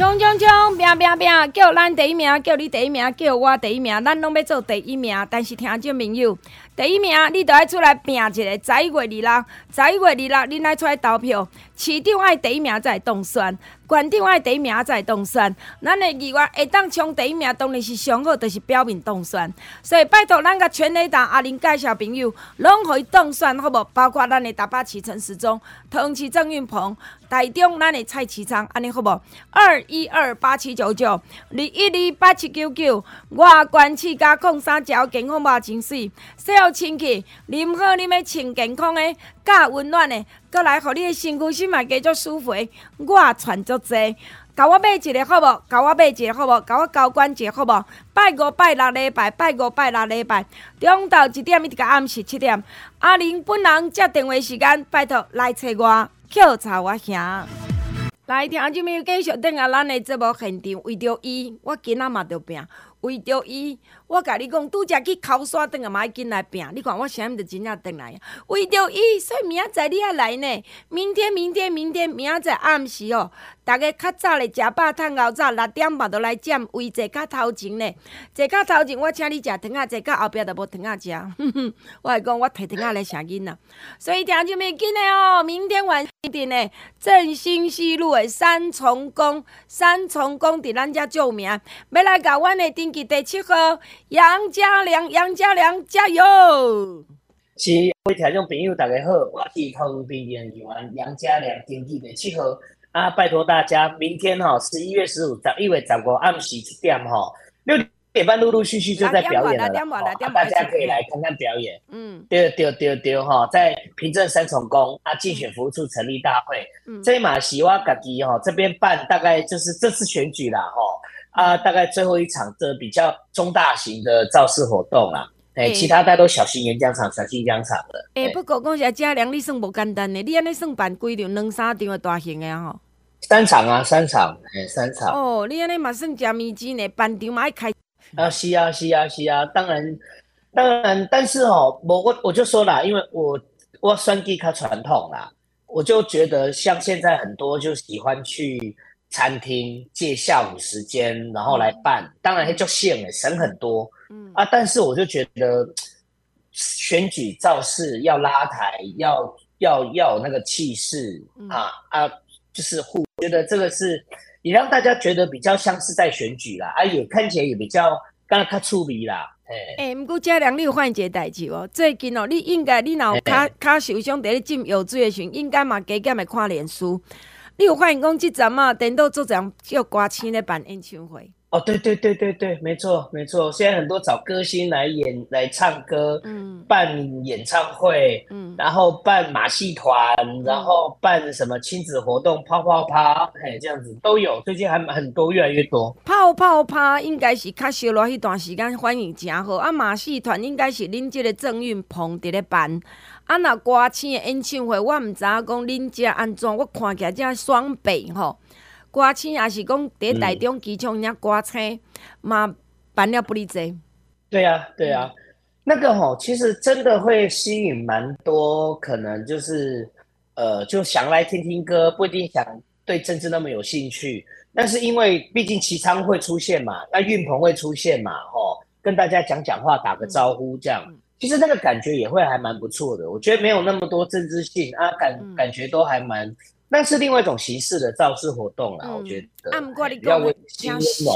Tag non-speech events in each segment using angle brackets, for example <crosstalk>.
冲冲冲，拼拼拼，叫咱第一名，叫你第一名，叫我第一名，咱拢要做第一名。但是听众朋友，第一名你都要出来拼一个。十一月二六，十一月二六，你来出来投票，市长爱第一名才会当选。县长爱第一名才会当选，咱的议员会当冲第一名，当然是上好，就是表明当选。所以拜托咱个全垒打阿玲介绍朋友，拢可以当选，好无？包括咱的台北市陈时中、桃园市郑运鹏、台中咱的蔡其昌，安尼好无？二一二八七九九，二一二八七九九，外观市加控三条健康嘛真水，洗好清气，啉好啉的穿健康的。加温暖的，过来，互你的身躯心嘛加足舒服。我攒足济，甲我买一个好无？甲我买一个好无？甲我交关一个好无？拜五拜六礼拜，拜五拜六礼拜，中昼一点一直到暗时七点。阿玲本人接电话时间，拜托来找我，叫查我兄。来听这边继续等下咱的节目现场，为着伊，我今仔嘛着拼，为着伊。我甲你讲，拄则去考山转来嘛要紧来拼。你看我啥物就真正转来，为着伊，所以明仔载你还来呢。明天、明天、明天，明仔载暗时哦，大家较早咧食饱，趁后早六点半都来占位坐较头前咧。坐较头前，我请你食糖仔，坐较后壁都无糖仔食。哼哼，我讲，我摕糖仔来请囡仔。所以听就没紧的哦。明天晚一点呢，振兴西路的三重宫，三重宫伫咱遮著名，要来甲阮的登记第七号。杨家良，杨家良，加油！是各位听众朋友，大家好，我是桃园市议员杨家良，登记第七号啊！拜托大家，明天哈十一月十五，十一月十五暗时七点哈六点半，陆陆续续就在表演了，大家可以来看看表演。嗯，对对对对哈，在平镇三重宫啊竞选服务处成立大会，嗯，这马西瓦嘎吉哈这边办，大概就是这次选举啦哈。啊，大概最后一场的比较中大型的造势活动啦，哎、欸，其他大家都小型演讲场、小型演讲场的。哎、欸，不过讲起来嘉良，你算无简单的，你安尼算办几场、两三场的大型的吼？三场啊，三场，哎、欸，三场。哦，你安尼嘛算食面子呢，办场嘛爱开。啊，是啊，是啊，是啊，当然，当然，但是哦，我我我就说啦，因为我我算计较传统啦，我就觉得像现在很多就喜欢去。餐厅借下午时间，然后来办，嗯、当然会就限诶，省很多。嗯啊，但是我就觉得选举造势要拉抬，要要要有那个气势、嗯、啊啊，就是互觉得这个是也让大家觉得比较像是在选举啦，啊也看起来也比较刚刚他处理啦。哎、欸，诶，不过嘉良，你有发现一个代志哦，最近哦，你应该你若卡卡受伤在咧浸药水的时候，应该嘛加减来看脸书。你有发现讲这阵嘛，等到做这样叫歌星来办演唱会。哦，对对对对对，没错没错。现在很多找歌星来演来唱歌，嗯，办演唱会，嗯，然后办马戏团，嗯，然后办什么亲子活动，泡泡趴，嘿，这样子都有。最近还很多，越来越多。泡泡趴应该是较烧热，迄段时间反应真好。啊，马戏团应该是恁这个郑运鹏伫咧办。啊，那歌星的演唱会，我毋知影讲恁遮安怎，我看起来遮双倍吼。歌星也是讲伫台中机场遐歌星嘛办了不离济。对啊，对啊，那个吼，其实真的会吸引蛮多，可能就是呃，就想来听听歌，不一定想对政治那么有兴趣。但是因为毕竟齐昌会出现嘛，那运鹏会出现嘛，吼，跟大家讲讲话，打个招呼这样。嗯其实那个感觉也会还蛮不错的，我觉得没有那么多政治性啊，感、嗯、感觉都还蛮，那是另外一种形式的造势活动啦，嗯、我觉得。啊，不过你讲的真凶，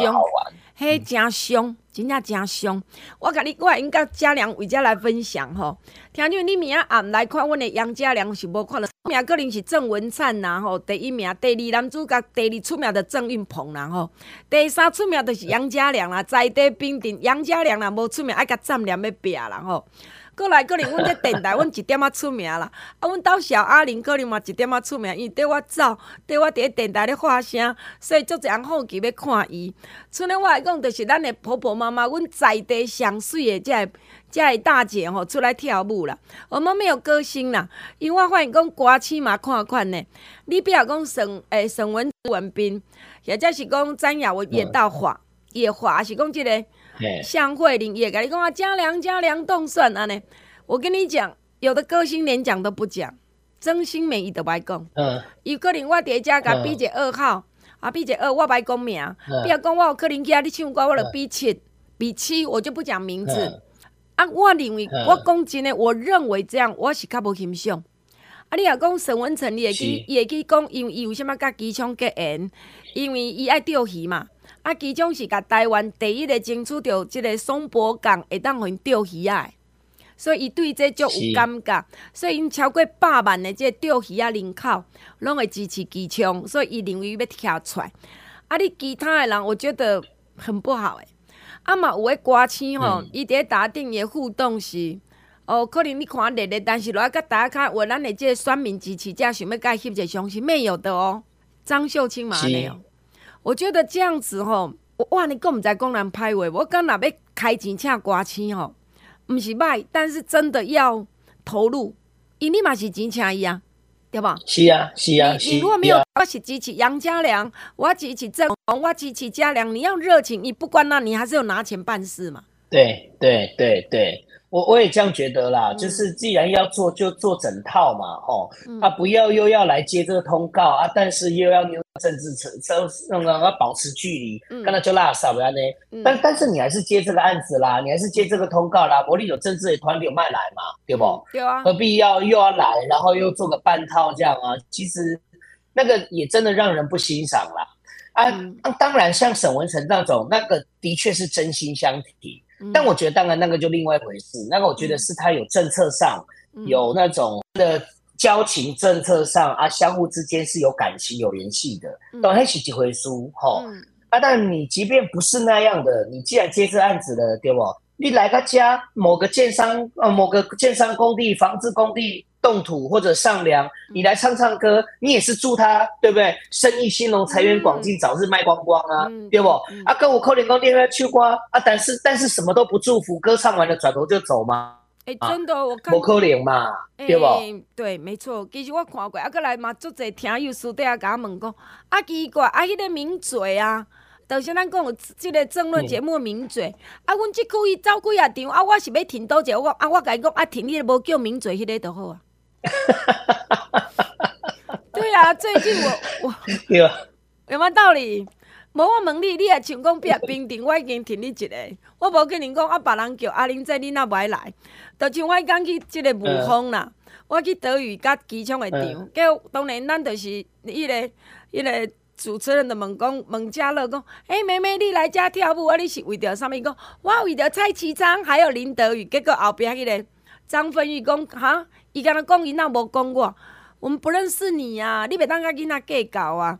嘿，真凶，真正诚凶。我甲你，我应该嘉良为遮来分享吼。听见你明仔暗来看，阮的杨嘉良是无看到，名可能是郑文灿啦吼，第一名，第二男主角，第二出名的郑运鹏啦吼，第三出名就是杨嘉良啦，在地兵丁杨嘉良啦，无出名爱甲占连要拼啦吼。过来，可能阮这电台，阮一点仔出名啦。啊，阮兜小阿玲可能嘛一点仔出名，因为缀我走，缀我伫咧电台咧发声，所以足侪人好奇要看伊。剩咧我来讲，就是咱的婆婆妈妈，阮在地上水的这个这个大姐吼，出来跳舞啦。我们没有歌星啦，因为我发现讲歌星嘛看看呢。你比如讲沈诶沈文文彬，或者是讲张雅文也到华，也华是讲这个。向慧玲也跟你讲啊，嘉良嘉良冻蒜安尼。我跟你讲，有的歌星连讲都不讲，曾心美伊都白讲。嗯。有可能我伫遮甲比一个二号，嗯、啊比一个二，我白讲名。嗯。比如讲我有可能去啊，你唱歌我就比七，比七我就不讲名字。嗯、啊，我认为，嗯、我讲真的，我认为这样我是较无欣赏。啊，你若讲沈文成，你会去，伊会去讲，因为伊为什么甲机枪结缘？因为伊爱钓鱼嘛。啊，其中是甲台湾第一个争取到即个松柏港会当互因钓鱼啊，所以伊对这足有感觉，所以因超过百万的即个钓鱼啊人口拢会支持机枪，所以伊认为要跳出来。啊，你其他的人我觉得很不好诶。啊嘛有诶歌星吼，伊伫咧打顶诶互动是，哦，可能你看热热，但是落来甲大家看，为咱诶即个选民支持者想要甲伊翕一个相是没有的哦。张秀清嘛没有。我觉得这样子吼，哇！你更毋知讲人歹话。我讲若要开钱请歌星吼，毋是歹，但是真的要投入，因你嘛是钱请伊啊，对吧？是啊，是啊。你，你如果没有，我是支持杨家良，我支持郑红，我支持家良，你要热情，你不管那，你还是有拿钱办事嘛。对对对对。我我也这样觉得啦，嗯、就是既然要做，就做整套嘛，哦，嗯、啊，不要又要来接这个通告啊，但是又要扭政治层，那个要保持距离，刚才、嗯、就拉萨不要呢，嗯、但但是你还是接这个案子啦，你还是接这个通告啦，国立有政治的团体有卖来嘛，对不？对啊，何必要又要来，然后又做个半套这样啊？其实那个也真的让人不欣赏啦。啊，嗯、当然像沈文成那种，那个的确是真心相挺。但我觉得，当然那个就另外一回事。那个我觉得是他有政策上有那种的交情，政策上啊，相互之间是有感情、有联系的。当然是几回书哈。啊，但你即便不是那样的，你既然接这案子了，对不？你来个家某个建商呃，某个建商工地、房子工地。动土或者上梁，你来唱唱歌，你也是祝他，对不对？生意兴隆，财源广进，早日卖光光啊，对不？啊，跟我扣点工电话去瓜啊，但是但是什么都不祝福，歌唱完了转头就走吗？哎，真的，我看不可能嘛，对不？对，没错，其实我看过，啊，过来嘛，足侪听友私底下甲我问讲，啊，奇怪，啊，迄个名嘴啊，就是咱讲即个争论节目名嘴，啊，阮即区伊走几啊场，啊，我是要停倒一个，我啊，我甲伊讲，啊，停迄个无叫名嘴迄个就好啊。<laughs> 对啊，最近我我 <laughs> 有有没有道理？无我问你，你也像讲比较平定，我已经停你一个，我无跟你讲啊，别人叫阿玲姐，你哪不爱来？就像我讲去即个雾峰啦，嗯、我去德语甲机场的场，叫、嗯、当然咱就是迄、那个迄、那个主持人的问讲问嘉乐讲，哎、欸，妹妹你来遮跳舞啊？你是为着啥物？讲我为着蔡其昌还有林德宇，结果后壁迄个张芬玉讲哈。伊敢若讲伊那无讲我，我们不认识你啊！你袂当甲囡仔计较啊！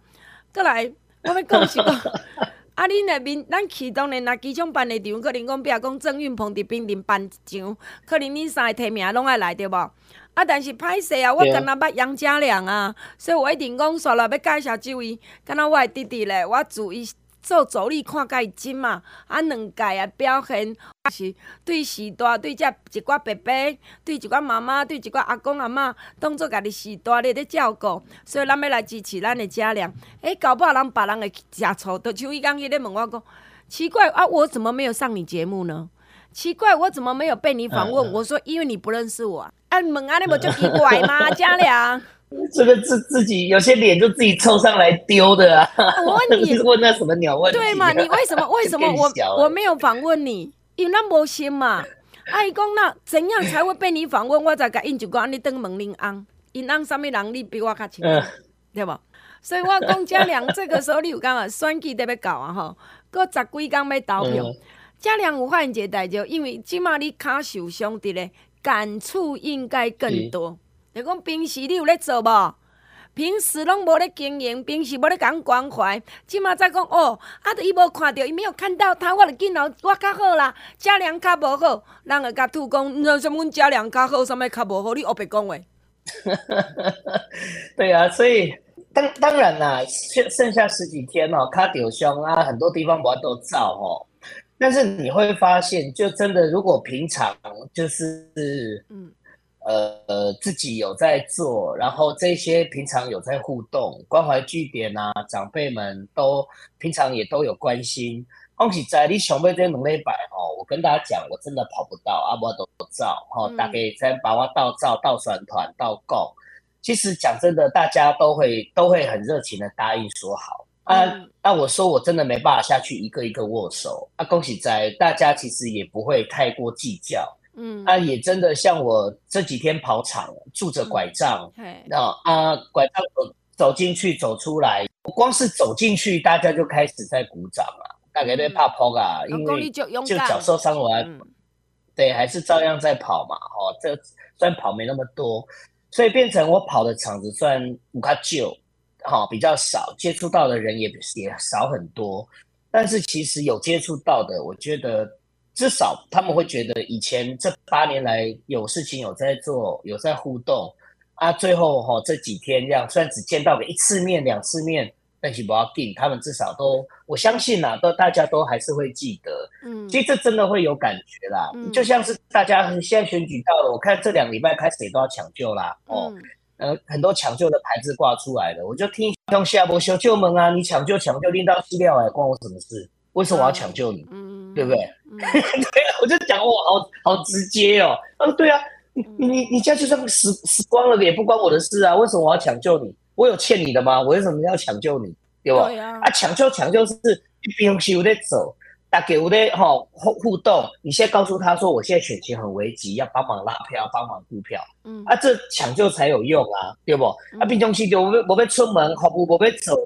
过来，我要讲是讲，<laughs> 啊，恁内面咱去当然若机场办的场，可能讲比如讲郑运鹏伫边顶办一场，可能恁三个提名拢爱来对无？啊，但是歹势啊，我敢若捌杨家良啊，所以我一定讲煞了要介绍即位，敢若我的弟弟咧，我注意。做助理看介真嘛，啊，两届啊表现是对时代对遮一寡伯伯，对一寡妈妈，对一寡阿公阿嬷，当做家己时代咧咧照顾，所以咱要来支持咱的家良。诶、欸，搞不好人别人会食醋，就像伊刚伊咧问我讲，奇怪啊，我怎么没有上你节目呢？奇怪，我怎么没有被你访问？嗯、我说因为你不认识我。啊，问安尼无就奇怪吗？<laughs> 家良。这个自自己有些脸就自己凑上来丢的啊！我问 <laughs> 你，问那什么鸟问题？对嘛？你为什么为什么 <laughs> 我我没有访问你？因为那无心嘛。阿姨讲那怎样才会被你访问？我才甲因就讲你等问恁翁，因翁什么人？你比我较清楚，嗯、对不？所以我讲嘉良这个时候你有讲啊，选举得要搞啊吼，过十几天要投票。嗯良有发现一个代志，因为即马你骹受伤伫咧，感触应该更多。就讲平时你有咧做无？平时拢无咧经营，平时无咧讲关怀，即马再讲哦，啊，着伊无看到，伊没有看到他，我着紧后我较好啦。嘉良较无好，人会甲吐讲，那什么嘉良较好，什么较无好？你学别讲话。<laughs> 对啊，所以当当然啦，剩剩下十几天哦，卡丢胸啊，很多地方我都照哦。但是你会发现，就真的如果平常就是嗯。呃，自己有在做，然后这些平常有在互动，关怀据点啊，长辈们都平常也都有关心。恭喜在你想要这两礼拜哦，我跟大家讲，我真的跑不到啊，我都不照哈，大概在把我到照到选团到够。其实讲真的，大家都会都会很热情的答应说好啊。那、我说我真的没办法下去一个一个握手啊。恭喜在大家其实也不会太过计较。嗯，啊，也真的像我这几天跑场，拄着拐杖，那、嗯、啊，拐杖走走进去，走出来，光是走进去，大家就开始在鼓掌了，大概在怕跑啊，嗯、因为就脚受伤我还、嗯，对，还是照样在跑嘛，哦，这虽然跑没那么多，所以变成我跑的场子算五卡旧，哈，比较少，接触到的人也也少很多，但是其实有接触到的，我觉得。至少他们会觉得以前这八年来有事情有在做，有在互动啊。最后哈、哦、这几天这样，虽然只见到个一次面、两次面，但是不要紧，他们至少都我相信呐、啊，都大家都还是会记得。嗯，其实这真的会有感觉啦。嗯，就像是大家现在选举到了，我看这两礼拜开始也都要抢救啦。哦，嗯、呃，很多抢救的牌子挂出来了，我就听用下播修救门啊，你抢救抢救拎到西料哎，关我什么事？为什么我要抢救你？嗯，对不对？嗯、<laughs> 对啊，我就讲我好好直接哦。嗯、啊，对啊，你你你家就算死死光了，也不关我的事啊。为什么我要抢救你？我有欠你的吗？我为什么要抢救你？对吧？对啊，啊，抢救抢救是平时有在走，大家有在哈互互动。你现在告诉他说，我现在选情很危急，要帮忙拉票，帮忙补票。嗯，啊，这抢救才有用啊，对不？嗯、啊，平时就我我要出门，服务我要走。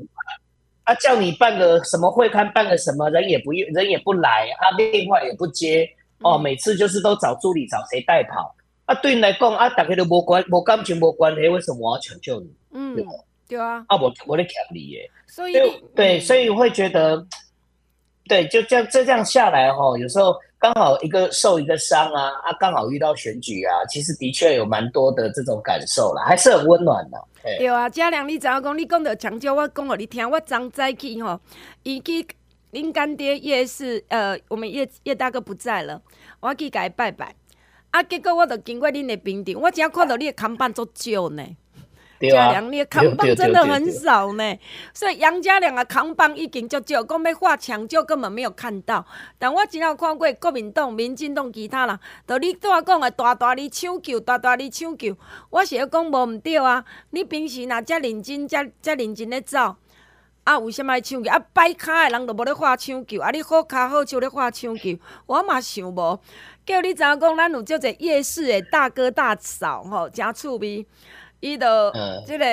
他、啊、叫你办个什么会刊，办个什么人也不人也不来，啊电话也不接，哦，每次就是都找助理找谁代跑，啊对你来讲啊大家都无关无感情无关系，为什么我要抢救你？嗯，对，对啊，啊我我在抢你耶，所以对，对，所以会觉得，对，就这样这样下来哈、哦，有时候。刚好一个受一个伤啊啊，刚好遇到选举啊，其实的确有蛮多的这种感受啦，还是很温暖的。对啊，嘉良，你知影讲？你讲到抢救，我讲互你听。我昨早起吼，伊去恁干爹叶氏，呃，我们叶叶大哥不在了，我去甲伊拜拜。啊，结果我就经过恁的病场，我只要看到你的看板足少呢。嘉良，你的扛棒真的很少呢，所以杨家良的扛棒已经足少，讲要画抢救根本没有看到。但我真有看过国民党、民进党其他人，都你拄仔讲的大大哩抢救，大大哩抢救，我是要讲无毋对啊。你平时若遮认真、遮遮认真咧走，啊，为什么爱抢救？啊，摆卡的人都无咧画抢救，啊，你好卡好手咧画抢救，我嘛想无。叫你知影讲，咱有足侪夜市的大哥大嫂吼，诚趣味。伊就即个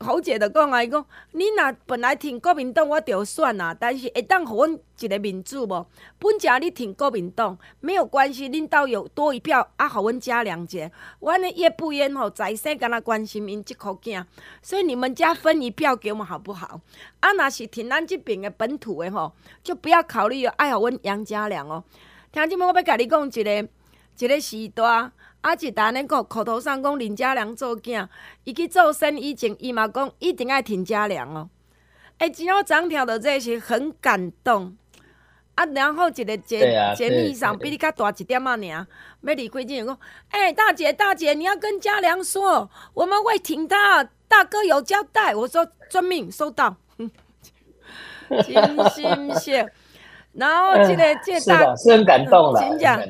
侯姐就讲啊，伊讲你若本来挺国民党，我就选啊，但是会当互阮一个民主无？本家你挺国民党没有关系，恁兜有多一票啊，互阮嘉良者。阮的叶不冤吼，在生敢若关心因即口囝，所以你们家分一票给我们好不好？啊，若是挺咱即边的本土的吼，就不要考虑爱互阮杨家良哦。听即么，我要甲你讲一个一个时代。啊，一单咧讲口头上讲林家良做囝，伊去做生意前，伊嘛讲一定爱挺家良哦。哎、欸，今我张跳的这些很感动。啊，然后一个节节目上比你较大一点啊，尔要离开前讲，哎、欸，大姐大姐，你要跟家良说，我们会挺他，大哥有交代。我说遵命，收到。<laughs> 真心谢。然后这个这个 <laughs> 大、嗯、是很感动了，真讲。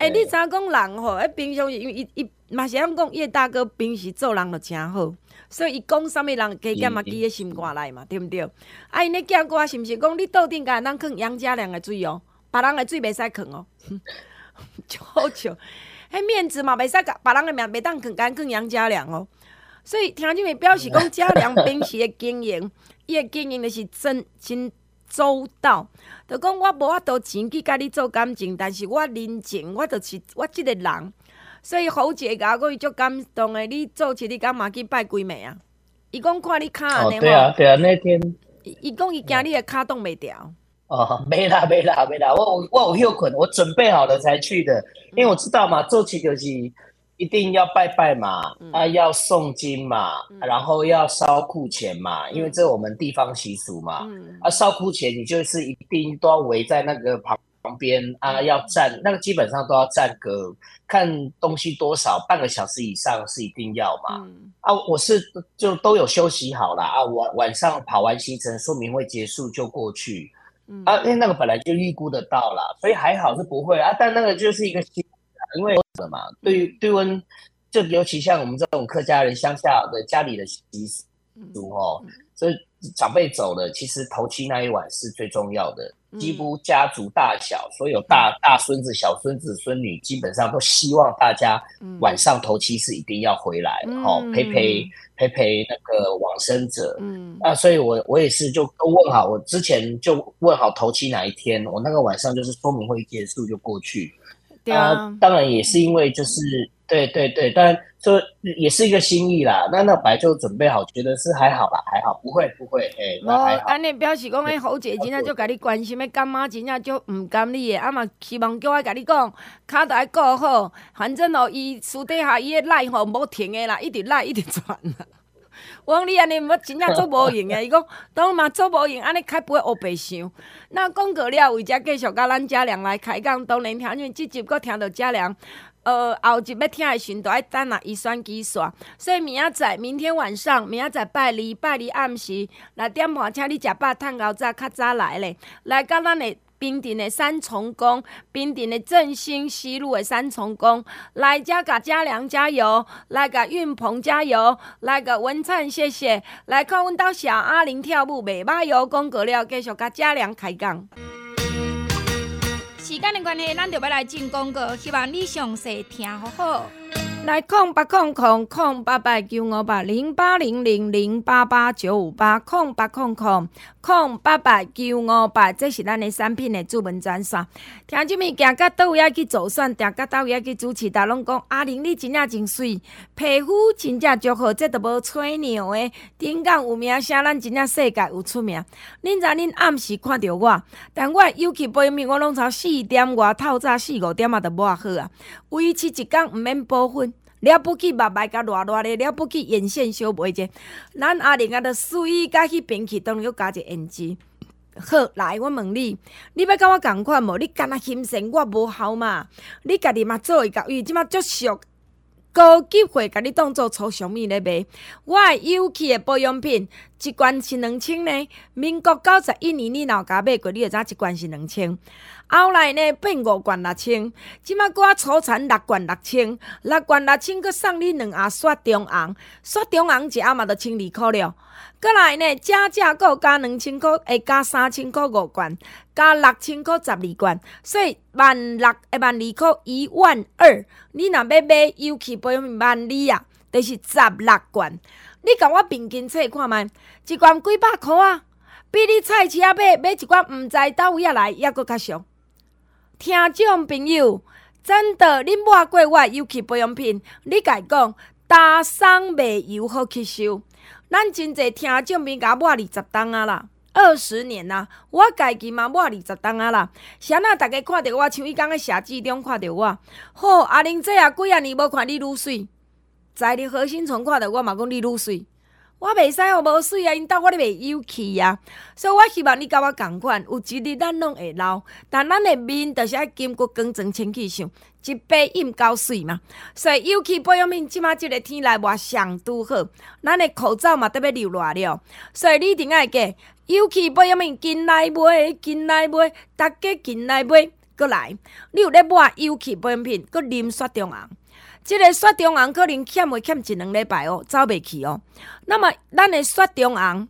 哎、欸，你知影讲人吼？哎，平常因为伊伊嘛是讲讲叶大哥平时做人就诚好，所以伊讲啥物人加减嘛记咧心肝内嘛，对毋对？啊，因咧讲歌是毋是讲你桌顶甲咱囥杨家良的水哦，别人的水袂使囥哦，<laughs> 就好笑。迄面子嘛袂使甲别人的面袂当囥干囥杨家良哦，所以听这位表示讲 <laughs> 家良平时的经营，伊的经营的是真真。周到。就讲我无法度钱去甲你做感情，但是我人情，我就是我即个人。所以侯姐甲我伊足感动的，你做起你敢嘛去拜几暝啊？伊讲看你卡安尼哦，对啊，对啊，那天。伊讲伊惊你的骹动袂掉。哦，没啦，没啦，没啦，我我有休困，我准备好了才去的，因为我知道嘛，做起就是一定要拜拜嘛，嗯、啊，要诵经嘛，嗯、然后要烧库钱嘛，嗯、因为这我们地方习俗嘛，嗯、啊，烧库钱你就是一定都要围在那个旁旁边啊，要站，那个基本上都要站个看东西多少，半个小时以上是一定要嘛，嗯、啊，我是就都有休息好了啊，晚晚上跑完行程，说明会结束就过去。啊，因为那个本来就预估得到了，所以还好是不会啊。但那个就是一个因为什么嘛？对于对温，就尤其像我们这种客家人乡下的家里的习俗哦，所以长辈走了，其实头七那一晚是最重要的。几乎家族大小，所有大大孙子、小孙子、孙女，基本上都希望大家晚上头七是一定要回来，哦，陪陪陪陪那个往生者。嗯，那，所以我我也是就都问好，我之前就问好头七哪一天，我那个晚上就是说明会结束就过去。对啊，啊，当然也是因为就是。对对对，当然说也是一个心意啦。那那本来就准备好，觉得是还好啦，还好，不会不会，哎，那还好。安尼表示讲，哎，侯姐真正就甲你关心的干妈真正就唔甘你的，啊嘛希望叫我甲你讲，卡都爱顾好，反正哦，伊私底下伊的赖吼无停的啦，一直赖一直传啦。我讲你安尼，毋真正做无用诶。<laughs> 伊讲，当嘛做无用，安尼开不会乌白想。那讲过了，为只继续甲咱家良来开讲，当然听见即集搁听到家良。呃，后集要听的时阵，都爱等啊，伊选机煞，所以明仔载，明天晚上，明仔载拜二，拜二暗时六点半，请你食饱，趁熬早较早来咧，来到咱的冰镇的三重宫，冰镇的振兴西路的三重宫，来遮甲家良加油，来甲运鹏加油，来甲文灿谢谢，来看阮兜小阿玲跳舞，袂歹哟，讲过了，继续甲家良开讲。时间的关系，咱就要来进广告，希望你详细听好好。来空八空空空八八九五八零八零零零八八九五八空八空空空八八九五八，这是咱的产品的主文专线。听这物行到倒位去做选，行到倒位去主持，大拢讲阿玲你真正真水，皮肤真正足好，这都无吹牛的。顶港有名声，咱真正世界有出名。恁知恁暗时看到我，但我尤其背面，我拢从四点外透早四五点啊，都抹好啊，维持一工毋免补粉。了不起，目眉甲热热的，了不起，眼线小袂者。咱阿玲啊，着水甲迄边去，当然要加一胭脂。好，来，我问你，你要甲我共款无？你干那心神，我无效嘛？你家己嘛做会到，伊即马足俗，高级货，甲你当做粗俗物咧卖。我有气的保养品，一罐是两千呢。民国九十一年你老家买过，你会知一罐是两千。后来呢，变五罐六千，即马我出产六罐六千，六罐六千，佮送你两盒雪中红，雪中红一盒嘛就千二箍了。佮来呢，加价阁加两千箍，会加三千箍五罐，加六千箍十二罐，所以万六一万二箍一万二。你若要买有气保养品万二啊，就是十六罐。你甲我平均测看觅，一罐几百箍啊？比你菜市仔买买一罐毋知倒位啊来，抑阁较俗。听众朋友，真的，恁抹过我尤其保养品，你甲伊讲，打霜袂油好吸收。咱真济听众朋友抹二十冬啊啦，二十年啦，我家己嘛抹二十冬啊啦。啥那大家看到我像伊讲个写字中看到我，好阿玲姐啊，几啊年无看你愈水，在你核心村看到我嘛讲你愈水。我袂使哦，无水啊！因兜我咧袂有气啊，所以我希望你甲我共款，有一日咱拢会老，但咱的面着是爱经过工整清气上，一杯饮够水嘛。所以有气保养品，即马即个天来热上拄好，咱的口罩嘛得要流热了。所以你一定爱记，有气保养品紧来买，紧来买，大家紧来买，过来。你有咧抹有气保养品，搁啉雪中红。即个雪中红可能欠会欠一两礼拜哦，走袂去哦。那么咱的雪中红，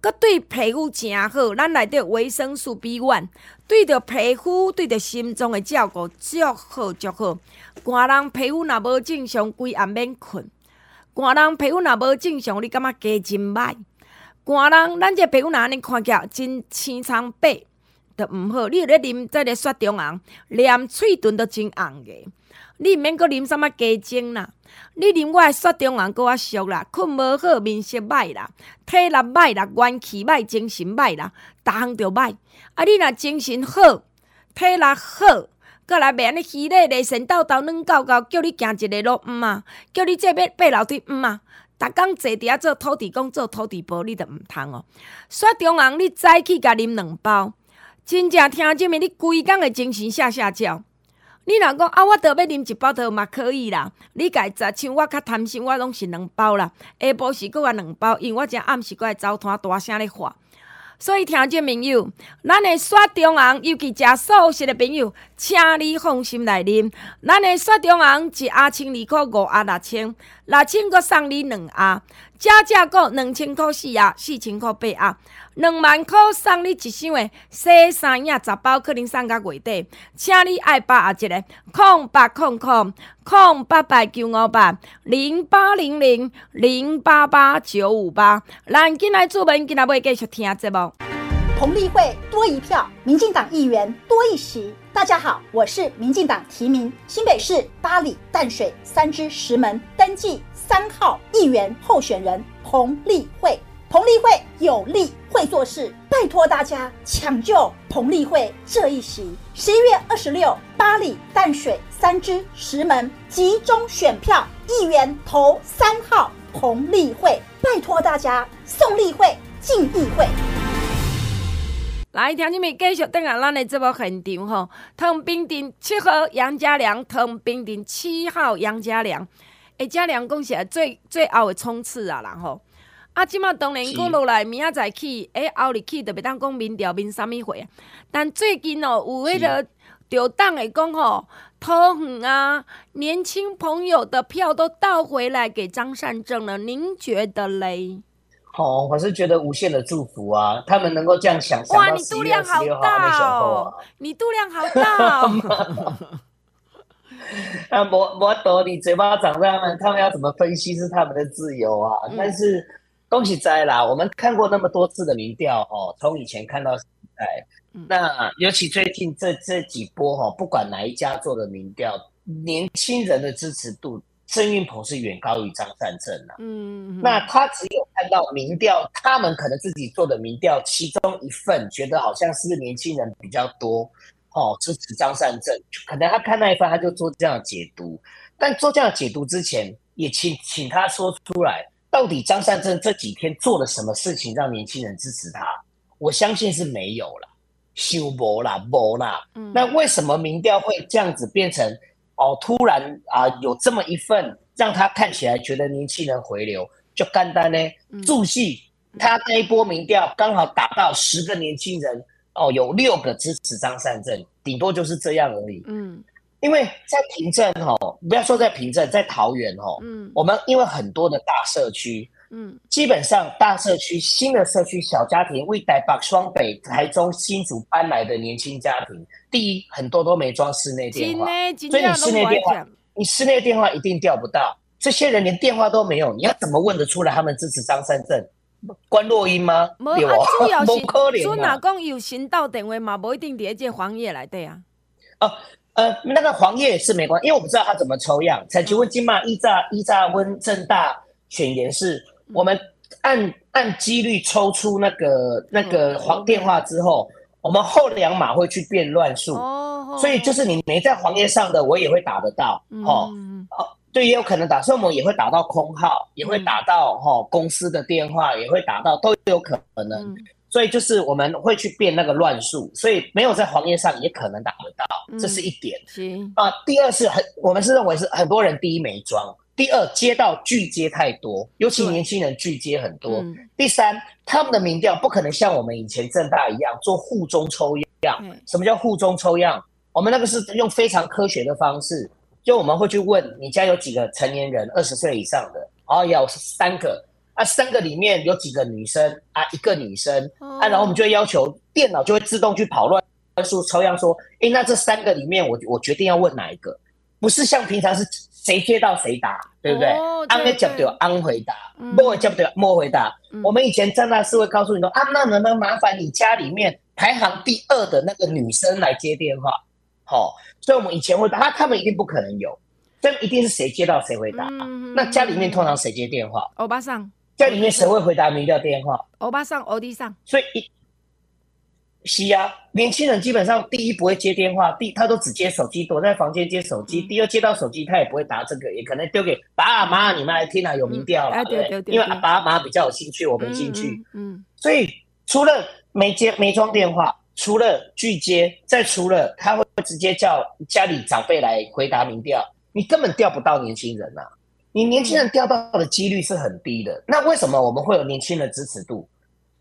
搁对皮肤诚好，咱内底维生素 B 丸对着皮肤、对着心脏的照顾，足好足好。寒人皮肤若无正常，规暗免困；寒人皮肤若无正常，你感觉加真歹。寒人，咱这皮肤哪尼看起来真青苍白，都毋好。你有咧啉这个雪中红，连喙唇都真红个。你毋免阁啉啥物鸡精啦，你啉我诶雪中红阁较俗啦，困无好，面色歹啦，体力歹啦，元气歹，精神歹啦，逐项着歹。啊，你若精神好，体力好，阁来袂安尼虚咧咧，神叨叨软狗狗，叫你行一个路毋啊，叫你这边爬楼梯毋啊，逐工坐伫遐做土地公做土地婆，你着毋通哦。雪中红，你早起甲啉两包，真正听这面，你规工诶精神下下焦。你若讲啊，我着要啉一包着嘛可以啦。你家食像我较贪心，我拢是两包啦。下晡时阁有两包，因为我正暗时阁会走摊大声咧喊。所以听众朋友，咱的雪中红，尤其食素食的朋友，请你放心来啉。咱的雪中红一盒千二箍，五盒六千，六千阁送你两盒。加价购两千块四啊，四千块八啊，两万块送你一箱的洗衫液十包，可能送到月底。请你爱把握一个，空八空空空八八九五八零八零零零八八九五八。咱进来主文，今仔要继续听节目。彭丽慧多一票，民进党议员多一席。大家好，我是民进党提名新北市八里淡水三芝石门登记。三号议员候选人彭丽慧，彭丽慧有力会做事，拜托大家抢救彭丽慧这一席。十一月二十六，八里淡水三芝石门集中选票，议员投三号彭丽慧，拜托大家送丽慧进议会。来，听你们继续等下咱的这部现场吼，唐冰丁七号杨家良，唐冰丁七号杨家良。诶，嘉良讲起来最最后的冲刺啊，然后啊，即马当然过落来，明仔载起，诶，后日去，特别当讲民调民啥物会啊。但最近哦，有迄个调档诶讲吼，桃园啊，年轻朋友的票都倒回来给张善政了，您觉得嘞？哦，我是觉得无限的祝福啊，他们能够这样想，哇，你度量好大哦，你度量好大哦。<laughs> <laughs> 那我我抖你嘴巴长在他们，他们要怎么分析是他们的自由啊。嗯、但是恭喜在啦，我们看过那么多次的民调哦，从以前看到现在，嗯、那尤其最近这这几波哈，不管哪一家做的民调，年轻人的支持度，郑运鹏是远高于张善政啊。嗯，嗯，那他只有看到民调，他们可能自己做的民调，其中一份觉得好像是年轻人比较多。哦，支持张善政，可能他看那一番，他就做这样的解读。但做这样的解读之前，也请请他说出来，到底张善政这几天做了什么事情让年轻人支持他？我相信是没有了，修博啦，博啦。嗯。那为什么民调会这样子变成？哦，突然啊，有这么一份让他看起来觉得年轻人回流，就干单呢？注戏，他那一波民调刚好打到十个年轻人。哦，有六个支持张善政，顶多就是这样而已。嗯，因为在平镇哦，不要说在平镇，在桃园哦，嗯，我们因为很多的大社区，嗯，基本上大社区、新的社区、小家庭，为台北、双北、台中、新竹搬来的年轻家庭，第一很多都没装室内电话，所以你室内电话，你室内电话一定调不到。这些人连电话都没有，你要怎么问得出来他们支持张善政？关落音吗？没有啊，主要是 <laughs> 主哪讲有行到电话嘛，不一定叠这黄页来对啊。哦，呃，那个黄页是没关系，因为我不知道他怎么抽样。才请问金嘛一炸一炸温正大选言是，我们按按几率抽出那个那个黄电话之后，我们后两码会去变乱数。哦，所以就是你没在黄页上的，我也会打得到。哦，哦。对，也有可能打，所以我们也会打到空号，也会打到哈、公司的电话，也会打到，都有可能。嗯、所以就是我们会去变那个乱数，所以没有在黄页上也可能打得到，嗯、这是一点。行啊，第二是很，我们是认为是很多人第一没装，第二接到拒接太多，尤其年轻人拒接很多。嗯、第三，他们的民调不可能像我们以前政大一样做户中抽样。嗯、什么叫户中抽样？我们那个是用非常科学的方式。就我们会去问你家有几个成年人，二十岁以上的，然后有三个啊，三个里面有几个女生啊，一个女生、oh. 啊，然后我们就会要求电脑就会自动去跑乱数抽样，说，诶，那这三个里面我我决定要问哪一个，不是像平常是谁接到谁答，对不对？安会接到安回答，莫会接到莫回答。我们以前政大是会告诉你说，啊，那能不能麻烦你家里面排行第二的那个女生来接电话？好，所以我们以前会答，他他们一定不可能有，这一定是谁接到谁回答。那家里面通常谁接电话？欧巴桑。家里面谁会回答民调电话？欧巴桑，欧弟桑。所以一。是啊，年轻人基本上第一不会接电话，第他都只接手机，躲在房间接手机。第二接到手机，他也不会答这个，也可能丢给爸妈，你们来听啊，有民调了，对对？因为爸妈比较有兴趣，我没兴趣。嗯，所以除了没接没装电话，除了拒接，再除了他会直接叫家里长辈来回答民调，你根本调不到年轻人啊！你年轻人调到的几率是很低的。那为什么我们会有年轻人支持度？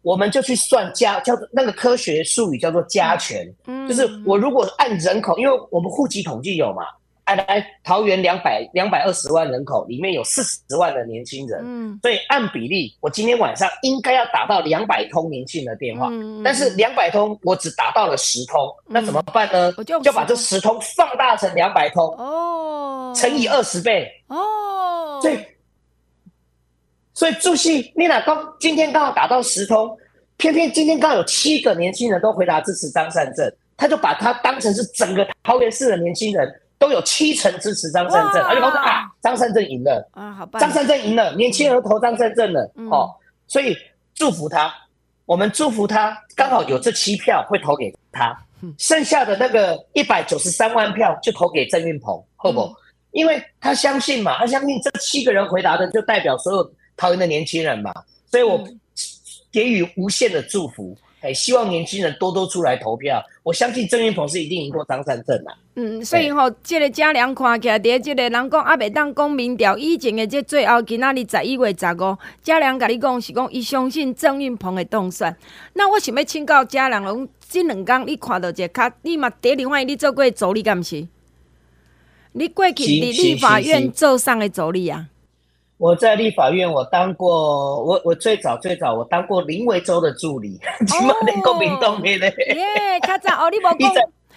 我们就去算加，叫做那个科学术语叫做加权，嗯，就是我如果按人口，因为我们户籍统计有嘛，按来桃园两百两百二十万人口里面有四十万的年轻人，嗯，所以按比例，我今天晚上应该要打到两百通年轻人的电话，嗯，但是两百通我只打到了十通，嗯，那怎么办呢？我就就把这十通放大成两百通，哦，乘以二十倍，哦，所以。所以朱系，你俩刚今天刚好打到十通，偏偏今天刚好有七个年轻人都回答支持张善政，他就把他当成是整个桃园市的年轻人都有七成支持张善政，而且他说啊，张善政赢了。啊，好棒，张善政赢了，年轻人投张善政了，嗯、哦，所以祝福他，我们祝福他，刚好有这七票会投给他，剩下的那个一百九十三万票就投给郑运鹏，好不？嗯、因为他相信嘛，他相信这七个人回答的就代表所有。桃园的年轻人嘛，所以我给予无限的祝福，哎、嗯，希望年轻人多多出来投票。我相信郑云鹏是一定赢过张善政的。嗯，所以吼，这个嘉良看起来，第即个人讲阿袂当讲民调，以前的这最后今仔日十一月十五，嘉良甲你讲是讲，伊相信郑云鹏会当选。那我想要请教嘉良，讲即两天你看到这卡，你嘛第另外你做过助理，敢毋是？你过去伫立法院做上的助理啊？我在立法院，我当过，我我最早最早我当过林维洲的助理，<laughs> 起码连国民党的嘞。耶，较早哦，你无讲，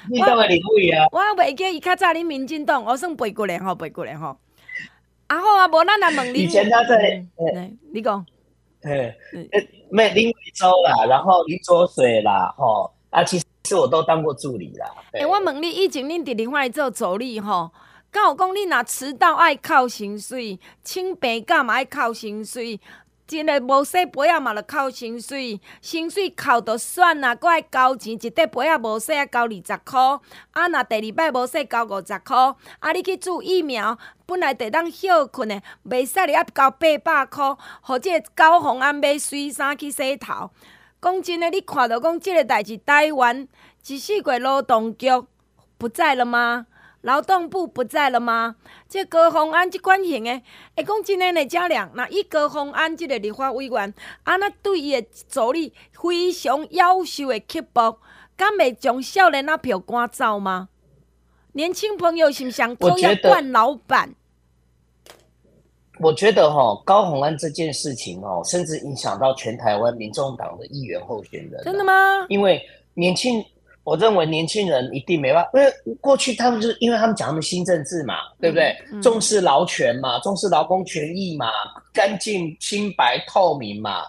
你当个林委啊？我未记伊较早恁民进党，我算背过来吼，背过来吼。啊好啊，无咱来问你。以前他在，你讲，诶，没林维洲啦，然后林卓水啦，吼，啊，其实我都当过助理啦。诶，我问你，以前恁伫另外做助理吼？敢有讲你若迟到爱扣薪水，请病假嘛爱扣薪水，真诶无洗杯仔嘛着扣薪水，薪水扣着算啦，搁爱交钱，一块杯仔无洗爱交二十箍，啊若第二摆无洗交五十箍，啊你去注疫苗，本来得当休困的，袂使你爱交八百箍，或者交红安买水衫去洗头。讲真诶，你看到讲即个代志，台湾一四月劳动局不在了吗？劳动部不在了吗？这高虹安这款型的，会讲真诶，的嘉良，那以高虹安这个立法委员，安那对伊的助理非常优秀的刻薄，敢会将少年那票赶走吗？年轻朋友是不是想都要惯老板？我觉得哈，高虹安这件事情哦，甚至影响到全台湾民众党的议员候选人。真的吗？因为年轻。我认为年轻人一定没办法，因为过去他们就是因为他们讲他们新政治嘛，对不对？嗯嗯、重视劳权嘛，重视劳工权益嘛，干净清白透明嘛。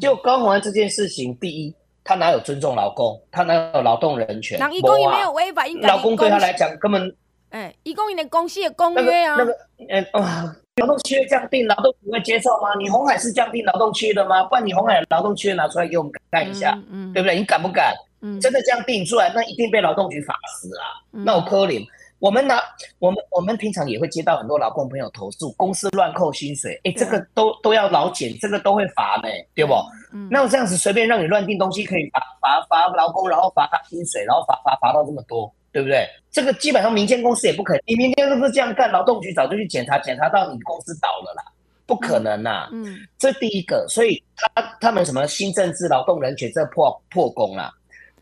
就高虹安这件事情，第一，他哪有尊重劳工？他哪有劳动人权？那一公也没有违法，应该劳工对他来讲根本，哎，一公的公司的公约啊，那个，嗯、那个、啊，劳动契约降定，劳动局会接受吗？你鸿海是降定劳动契约的吗？不然你鸿海劳动契约拿出来给我们看一下，嗯，嗯对不对？你敢不敢？嗯，真的这样定出来，那一定被劳动局罚死啊！嗯、那我柯林，我们拿我们我们平常也会接到很多劳工朋友投诉，公司乱扣薪水，哎，这个都都要劳检，这个都会罚呢，对不？嗯，那我这样子随便让你乱定东西，可以罚罚罚劳工，然后罚他薪水，然后罚罚罚到这么多，对不对？这个基本上民间公司也不可能，你民间公司这样干，劳动局早就去检查，检查到你公司倒了啦，不可能呐、啊。嗯，这第一个，所以他他们什么新政治、劳动人权，这破破功了。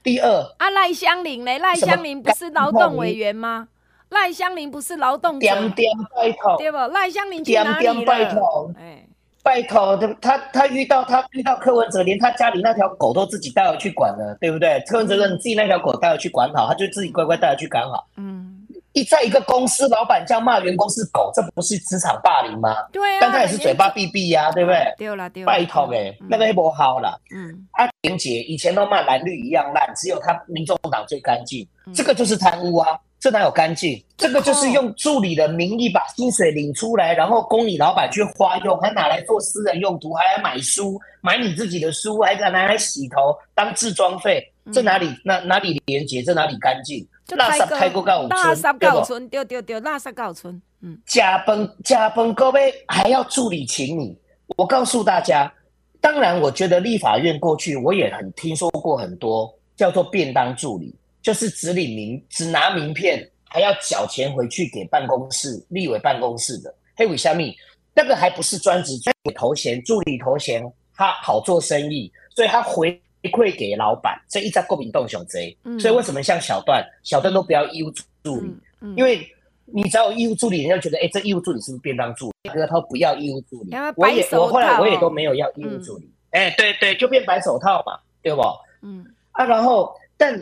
第二啊，赖香林呢？赖香林不是劳动委员吗？赖香林不是劳动点点拜托，对不？赖香林去哪里了？点点拜托，哎，拜托，他他遇到他遇到柯文哲，连他家里那条狗都自己带回去管了，对不对？柯文哲说：“你自己那条狗带回去管好，他就自己乖乖带回去管好。”嗯，一在一个公司，老板这样骂员工是狗，这不是职场霸凌吗？对啊，但他也是嘴巴闭闭呀，对不对？对了对了，拜托哎，那个也不好了。嗯，阿玲姐以前都骂蓝绿一样烂，只有他民众党最干净，这个就是贪污啊，这哪有干净？这个就是用助理的名义把薪水领出来，然后供你老板去花用，还拿来做私人用途，还要买书，买你自己的书，还敢拿来洗头当置装费，这哪里哪哪里廉洁？这哪里干净？垃圾开过高，垃圾高村，对对对，垃圾高村。嗯，加崩加崩，各位还要助理请你。我告诉大家，当然，我觉得立法院过去我也很听说过很多叫做便当助理，就是只领名只拿名片，还要缴钱回去给办公室立委办公室的。黑尾虾米那个还不是专职助理头衔，助理头衔他好做生意，所以他回。回馈给老板，这一家过敏动熊贼，所以为什么像小段，小段都不要义务助理？嗯嗯、因为你只要有义务助理，人家觉得，哎、欸，这义务助理是不是便当助理？哥他不要义务助理，我也我后来我也都没有要义务助理。哎、嗯欸，对对，就变白手套嘛，对不？嗯啊，然后但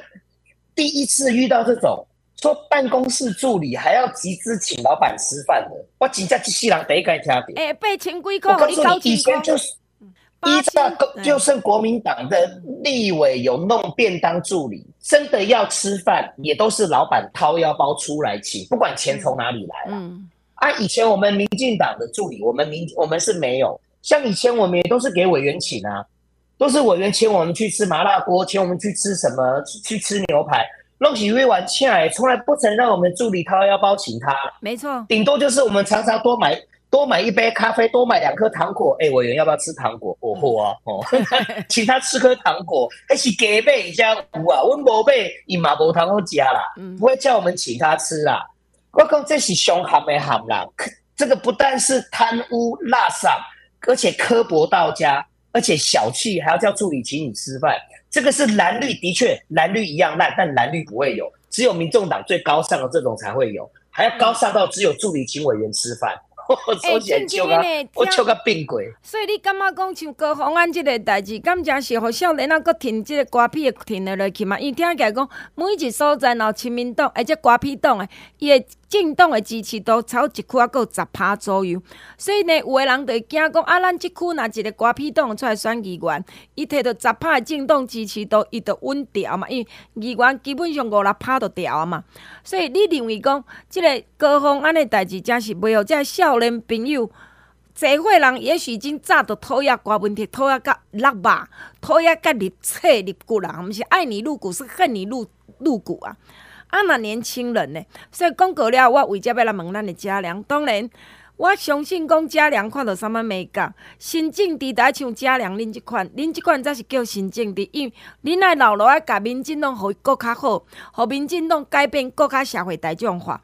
第一次遇到这种说办公室助理还要集资请老板吃饭的，我真正一世人第一个听到。哎、欸，被钱归我告诉你，以前就是。依照就剩国民党的立委有弄便当助理，真的要吃饭也都是老板掏腰包出来请，不管钱从哪里来了。嗯，啊，以前我们民进党的助理，我们民我们是没有，像以前我们也都是给委员请啊，都是委员请我们去吃麻辣锅，请我们去吃什么，去吃牛排，弄起一碗菜来，从来不曾让我们助理掏腰包请他。没错，顶多就是我们常常多买。多买一杯咖啡，多买两颗糖果。哎、欸，委员要不要吃糖果？我嚯啊！哦，<laughs> 请他吃颗糖果。还是给贝加五啊？温博贝以马博糖都加啦，不会叫我们请他吃啦。我讲这是凶悍的悍啦，这个不但是贪污落赏，而且刻薄到家，而且小气，还要叫助理请你吃饭。这个是蓝绿的确蓝绿一样烂，但蓝绿不会有，只有民众党最高尚的这种才会有，还要高尚到只有助理请委员吃饭。<laughs> 哎，真正呢，我笑个病鬼。所以你感觉讲像高洪安即个代志，敢真是互少年啊搁停即个瓜皮的停了落去嘛？伊听起来讲，每一所在然后亲民党，而且瓜皮党诶，伊个政党的支持度超一区还佫有十趴左右。所以呢，有个人就惊讲啊，咱即区若一个瓜皮党出来选议员，伊摕到十趴的政党支持度，伊就稳调嘛。因为议员基本上五六趴就调啊嘛。所以你认为讲，这个高峰安的代志，真是袂有这少年朋友，侪岁人也许已经早就讨厌瓜问题，讨厌甲落肉，讨厌甲入册入骨啦，毋是爱你入骨，是恨你入入骨啊！啊，若年轻人呢？所以讲过了，我为着要来问咱的嘉良，当然。我相信讲嘉良看到啥物美感，新政治台像嘉良恁即款，恁即款才是叫新政治，因恁爱老路爱甲民进党互伊搁较好，互民进党改变搁较社会大众化。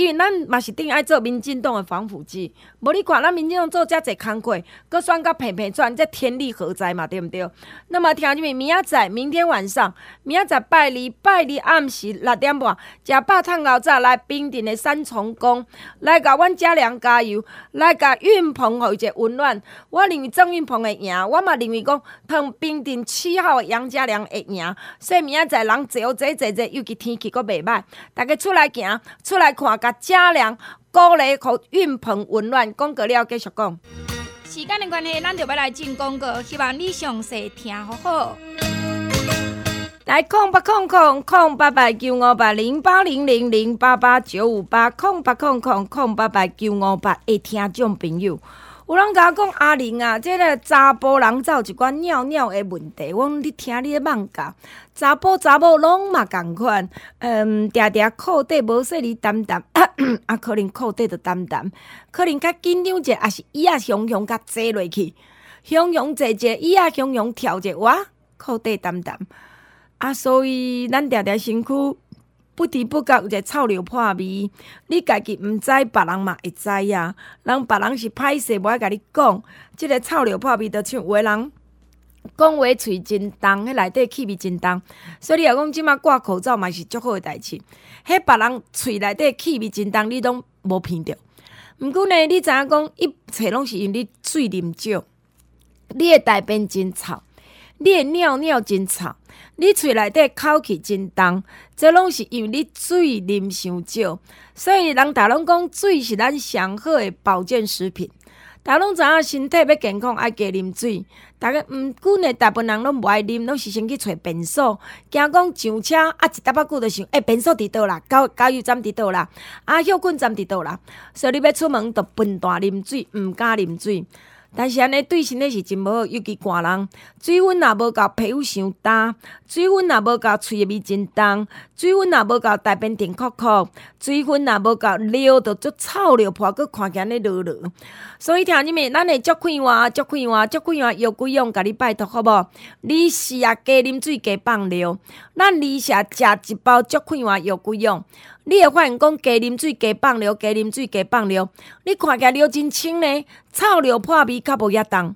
因为咱嘛是顶爱做民进党的防腐剂，无你看咱民进党做遮济工课，搁选甲平平转，这天理何在嘛？对毋对？那么听你们明仔载，明天晚上，明仔载拜二，拜二暗时六点半，食饱趁熬早来平镇的三重宫，来甲阮嘉良加油，来甲运鹏互一个温暖。我认为郑运鹏会赢，我嘛认为讲，同平镇七号的杨嘉良会赢。所以明仔载人坐坐坐坐，尤其天气搁袂歹，大家出来行，出来看甲。嘉良鼓励和运鹏温暖，广告了继续讲。时间的关系，咱就要来进广告，希望你详细听好好。来空八空空空八八九五八零八零零零八八九五八空八空空空八八九五八的听众朋友。有人甲我讲阿玲啊，这个查甫人才有一寡尿尿的问题。我讲你听你的梦讲，查甫查某拢嘛共款，嗯，常常裤底无说你澹澹，<coughs> 啊，可能裤底就澹澹，可能较紧张者，也是伊啊熊熊甲坐落去，熊熊坐者，伊啊熊熊跳者，哇，裤底澹澹，啊，所以咱常常身躯。不知不觉有一个臭流破味，你家己毋知，别人嘛会知呀。人别人是歹势，无爱甲你讲。即、个臭流破味，就像有个人讲话喙真重，迄内底气味真重。所以你若讲即马挂口罩嘛是足好诶代志。迄别人喙内底气味真重，你拢无闻着。毋过呢，你知影讲一切拢是因为你水啉少，你诶大便真臭。你的尿尿真臭，你喙内底口气真重，这拢是因为你水啉伤少。所以人大拢讲水是咱上好的保健食品。大家拢知影身体要健康爱加啉水。大家毋久呢，大部分人拢无爱啉，拢是先去找便所，惊讲上车啊，一大把久就想，诶、欸，便所伫倒啦，加加油站伫倒啦，啊，休困站伫倒啦，所以你要出门就笨蛋啉水，毋敢啉水。但是安尼对身体是真无好，尤其寒人，水分若无够，皮肤伤焦；水分若无够，喙味真重；水分若无够，大便甜苦苦；水分若无够，尿就足臭尿破，阁看起来咧落落。所以听你们，咱会足快活，足快活，足快活，有鬼用，甲你拜托好无？你是啊，加啉水，加放尿。咱二下食一包足快活，有鬼用？你会发现讲加啉水、加放尿、加啉水、加放尿，你看起来尿真清呢，臭尿破味较无遐重。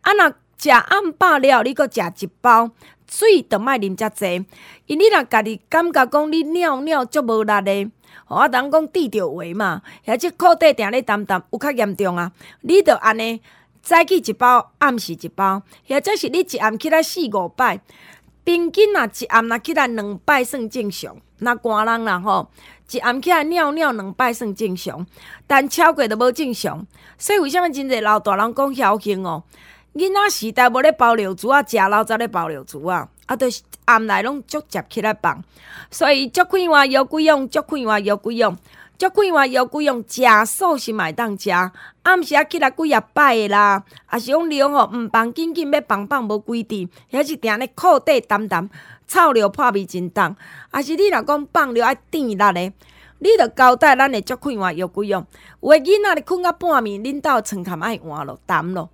啊，若食暗饱了，你阁食一包水，着莫啉遮济。因你若家己感觉讲你尿尿足无力的，我人讲滴着话嘛，或者裤底定咧澹澹，有较严重啊。你着安尼早起一包，暗时一包，或者是你一暗起来四五摆，平均若一暗若起来两摆算正常。那寒人啦吼，一暗起来尿尿两摆算正常，但超过都无正常。所以为什么真侪老大人讲侥幸哦？囡仔时代无咧包尿珠啊，食老早咧包尿珠啊，啊，着是暗内拢足接起来放。所以足快活有几用，足快活有几用，足快活有几用，食素是嘛会当食。暗时啊起来几啊摆的啦，啊是讲尿吼毋放紧紧要放放无规定，还是定咧裤底澹澹。臭尿破味真重，啊是你若讲放尿爱甜力的，你着交代咱会足快活药几用。有诶囡仔咧困到半暝，恁兜床坎爱换咯，淡咯，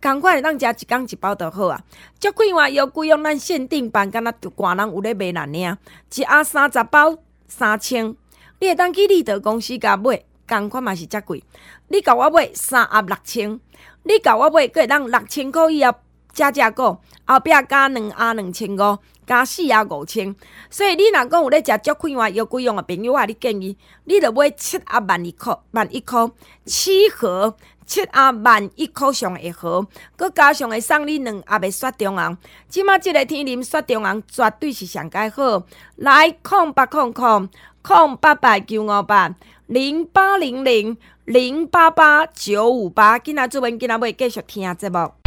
赶快当食一工一包就好啊。足快活药几用，咱限定版，敢若寡人有咧卖难领，一盒三十包三千，你会当去立德公司甲买，共款嘛是遮贵。你甲我买三盒六千，你甲我买阁会当六千块以后加价购，后壁加两盒两千五。加四啊五千，所以你若讲有咧食足快活药贵用诶朋友，我你建议你着买七啊万一箍，万一箍七盒，七啊万一箍上一盒，佮加上会送你两盒诶雪中红。即马即个天啉雪中红绝对是上盖好。来，空八空空空八八九五八零八零零零八八九五八，今仔主文今仔要继续听节目。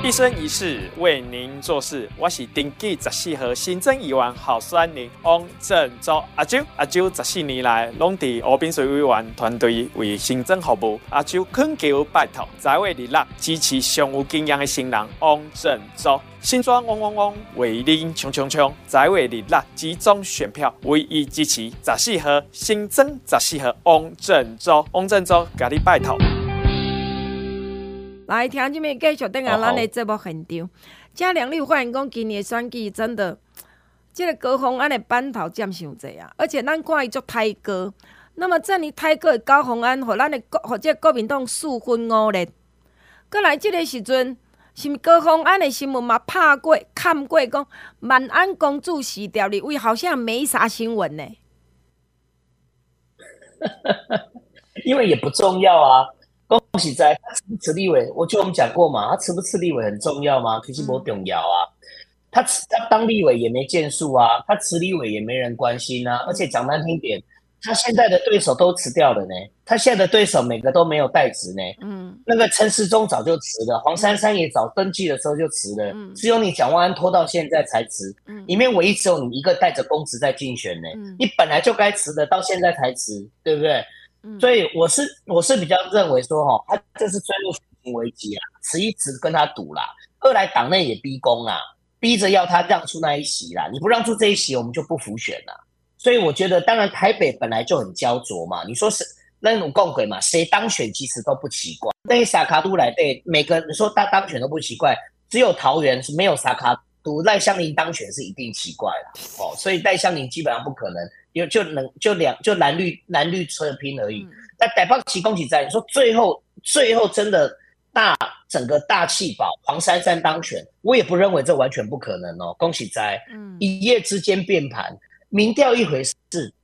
一生一世为您做事，我是登记十四号行政议员候选人王政洲阿周。阿周十四年来拢伫湖滨水委员团队为行政服务。阿周恳求拜托在位立立支持上有经验的新人王政洲。新装嗡嗡嗡为您冲冲冲，在位立立集中选票，唯一支持十四号行政十四号王政洲。王政洲，甲你拜托。来听这边继续等下咱的节目现场。嘉良，你有发现讲今年选举真的，这个高虹安的班头占上济啊！而且咱看伊做太高，那么这里太高的高虹安，互咱的国或者国民党四分五裂。过来这个时阵，是毋高虹安的新闻嘛拍过、看过，讲万安公主死掉哩，为好像没啥新闻呢。<laughs> 因为也不重要啊。恭喜在他吃不吃立委，我就我们讲过嘛，他吃不吃立委很重要吗？可是不重要啊。他吃他当立委也没建树啊，他辞立委也没人关心啊。而且讲难听点，他现在的对手都辞掉了呢。他现在的对手每个都没有代职呢。嗯，那个陈时中早就辞了，黄珊珊也早登记的时候就辞了。嗯，只有你蒋万安拖到现在才辞。嗯，里面唯一只有你一个带着公职在竞选呢。嗯，你本来就该辞的，到现在才辞，对不对？所以我是我是比较认为说哈，他这是坠入选情危机啊，辞一直跟他赌啦。二来党内也逼宫啊，逼着要他让出那一席啦。你不让出这一席，我们就不服选啦。所以我觉得，当然台北本来就很焦灼嘛。你说是那种共轨嘛，谁当选其实都不奇怪。那些撒卡都来对每个人说他当选都不奇怪，只有桃园是没有撒卡都，赖香伶当选是一定奇怪啦。哦，所以赖香伶基本上不可能。就就能就两就蓝绿蓝绿车拼而已。那逮棒旗恭喜在，你说最后最后真的大整个大弃保黄珊珊当选，我也不认为这完全不可能哦。恭喜在，一夜之间变盘，民调一回事，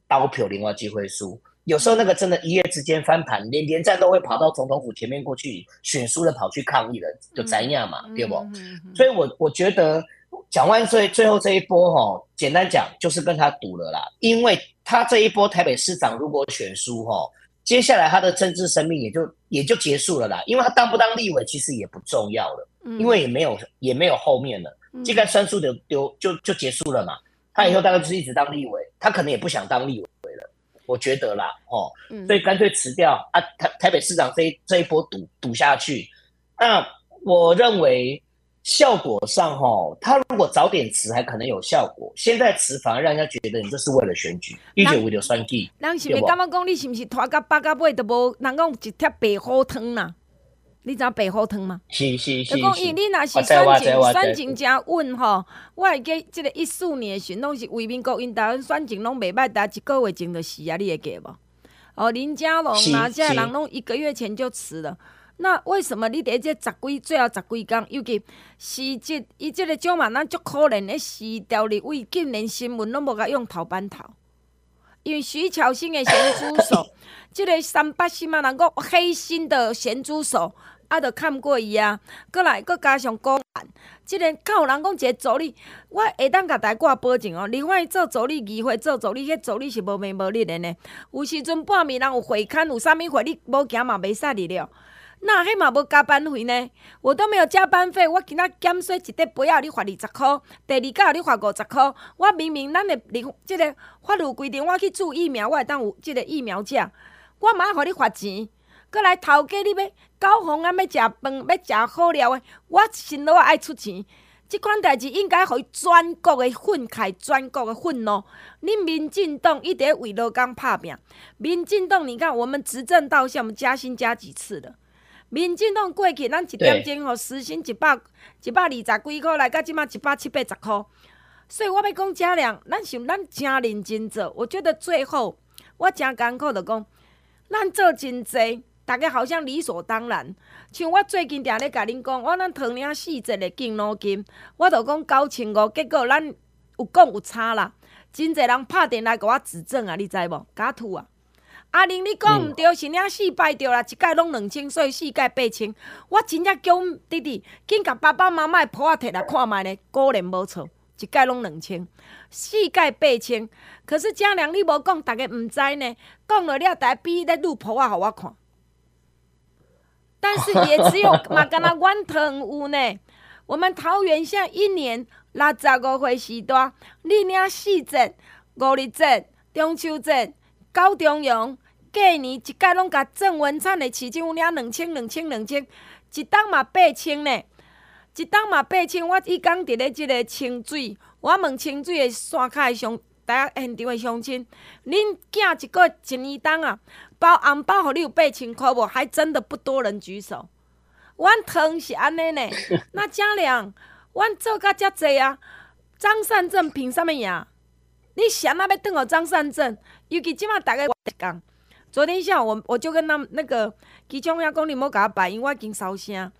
刀票另外机会输。有时候那个真的，一夜之间翻盘，连连战都会跑到总统府前面过去选输了，跑去抗议了，就怎样嘛，对不？所以我我觉得蒋万岁最后这一波哈，简单讲就是跟他赌了啦，因为他这一波台北市长如果选输哈，接下来他的政治生命也就也就结束了啦，因为他当不当立委其实也不重要了，因为也没有也没有后面了，这个算数的丢就就结束了嘛，他以后大概就是一直当立委，他可能也不想当立委了。我觉得啦，哦，所以干脆辞掉啊！台台北市长这一这一波赌赌下去，那我认为效果上，哈，他如果早点辞还可能有效果，现在辞反而让人家觉得你这是为了选举，一九五六选举。人是不是感觉讲你是不是拖到八到尾都无？人讲一贴白虎汤呐？你知影白虎汤吗？是是是。就讲，因为你若是选情选情诚稳吼，我会记即个一四年的时，拢是为民国因台湾选情拢袂歹，大一个月前就死啊！你会记无？哦，林佳龙那些人拢一个月前就辞了。那为什么你伫即十几最后十几工，尤其时节伊即个种嘛，咱足可怜的时条立委，竟然新闻拢无甲用头版头，因为徐巧芯的咸猪手，<laughs> 即个三八新嘛，人讲黑心的咸猪手。啊，着看过伊啊，过来佮加上公安，即个较有人讲一个助理，我下当甲大家挂保证哦。另外做助理议会做助理，迄助理是无名无利的呢。有时阵半暝人有会刊，有啥物会你无行嘛袂使哩了。那迄嘛无加班费呢？我都没有加班费，我今仔减税一块杯仔，你罚二十箍，第二价你罚五十箍。我明明咱的立即个法律规定，我去注疫苗，我会当有即个疫苗价，我嘛爱互你罚钱。阁来头家，你要高雄啊？要食饭，要食好料的，我心里爱出钱。即款代志应该互伊全国的愤慨，全国的愤怒。恁民进党一直为劳工拍拼，民进党你看，我们执政到现在，我们加薪加几次了？民进党过去，咱一点钟吼时薪一百一百二十几块，来到即马一百七八十块。所以我要讲嘉良，咱想咱真认真做。我觉得最后我真艰苦的讲，咱做真济。大家好像理所当然，像我最近定咧甲恁讲，我咱桃园四节的敬老金，我着讲九千五，结果咱有讲有差啦，真侪人拍电话给我指正啊，你知无？假吐啊！阿玲，你讲毋对，是领四摆着啦，一届拢两千，所以四届八千。我真正叫弟弟紧甲爸爸妈妈的簿仔摕来看觅咧，果然无错，一届拢两千，四届八千。可是嘉良你无讲，逐个毋知呢，讲了了，大家比咧录簿仔互我看。但是也只有嘛，敢若阮汤有呢。我们桃园县一年六十五岁时段，你领四节、五日节、中秋节、高中阳，过年一届拢甲郑文灿的市政府领两千、两千、两千，一档嘛八千呢，一档嘛八千。我伊讲伫咧即个清水，我问清水的山骹的乡，大家现场的乡亲，恁囝一个一年档啊？包红包，互你有八千箍无？还真的不多人举手。阮汤是安尼呢，<laughs> 那嘉良，阮做甲遮济啊。张善政凭啥物呀？你想那要转互张善政？尤其即马逐个我讲，昨天下午我我就跟他那个其中遐讲，你莫甲我摆，因为我已经烧声。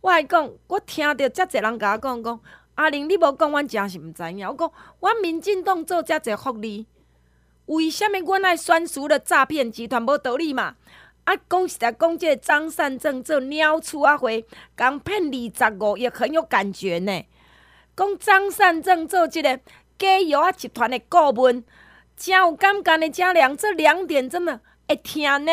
我还讲，我听着遮侪人甲我讲讲，阿玲你无讲，阮真是毋知影。我讲，阮民进党做遮侪福利。为什么阮爱选输了诈骗集团无道理嘛？啊，讲实在讲，这个张善政做鸟厝啊，会讲骗二十五亿很有感觉呢。讲张善政做这个假药啊集团的顾问，真有感觉的嘉良，这两点真的会听呢。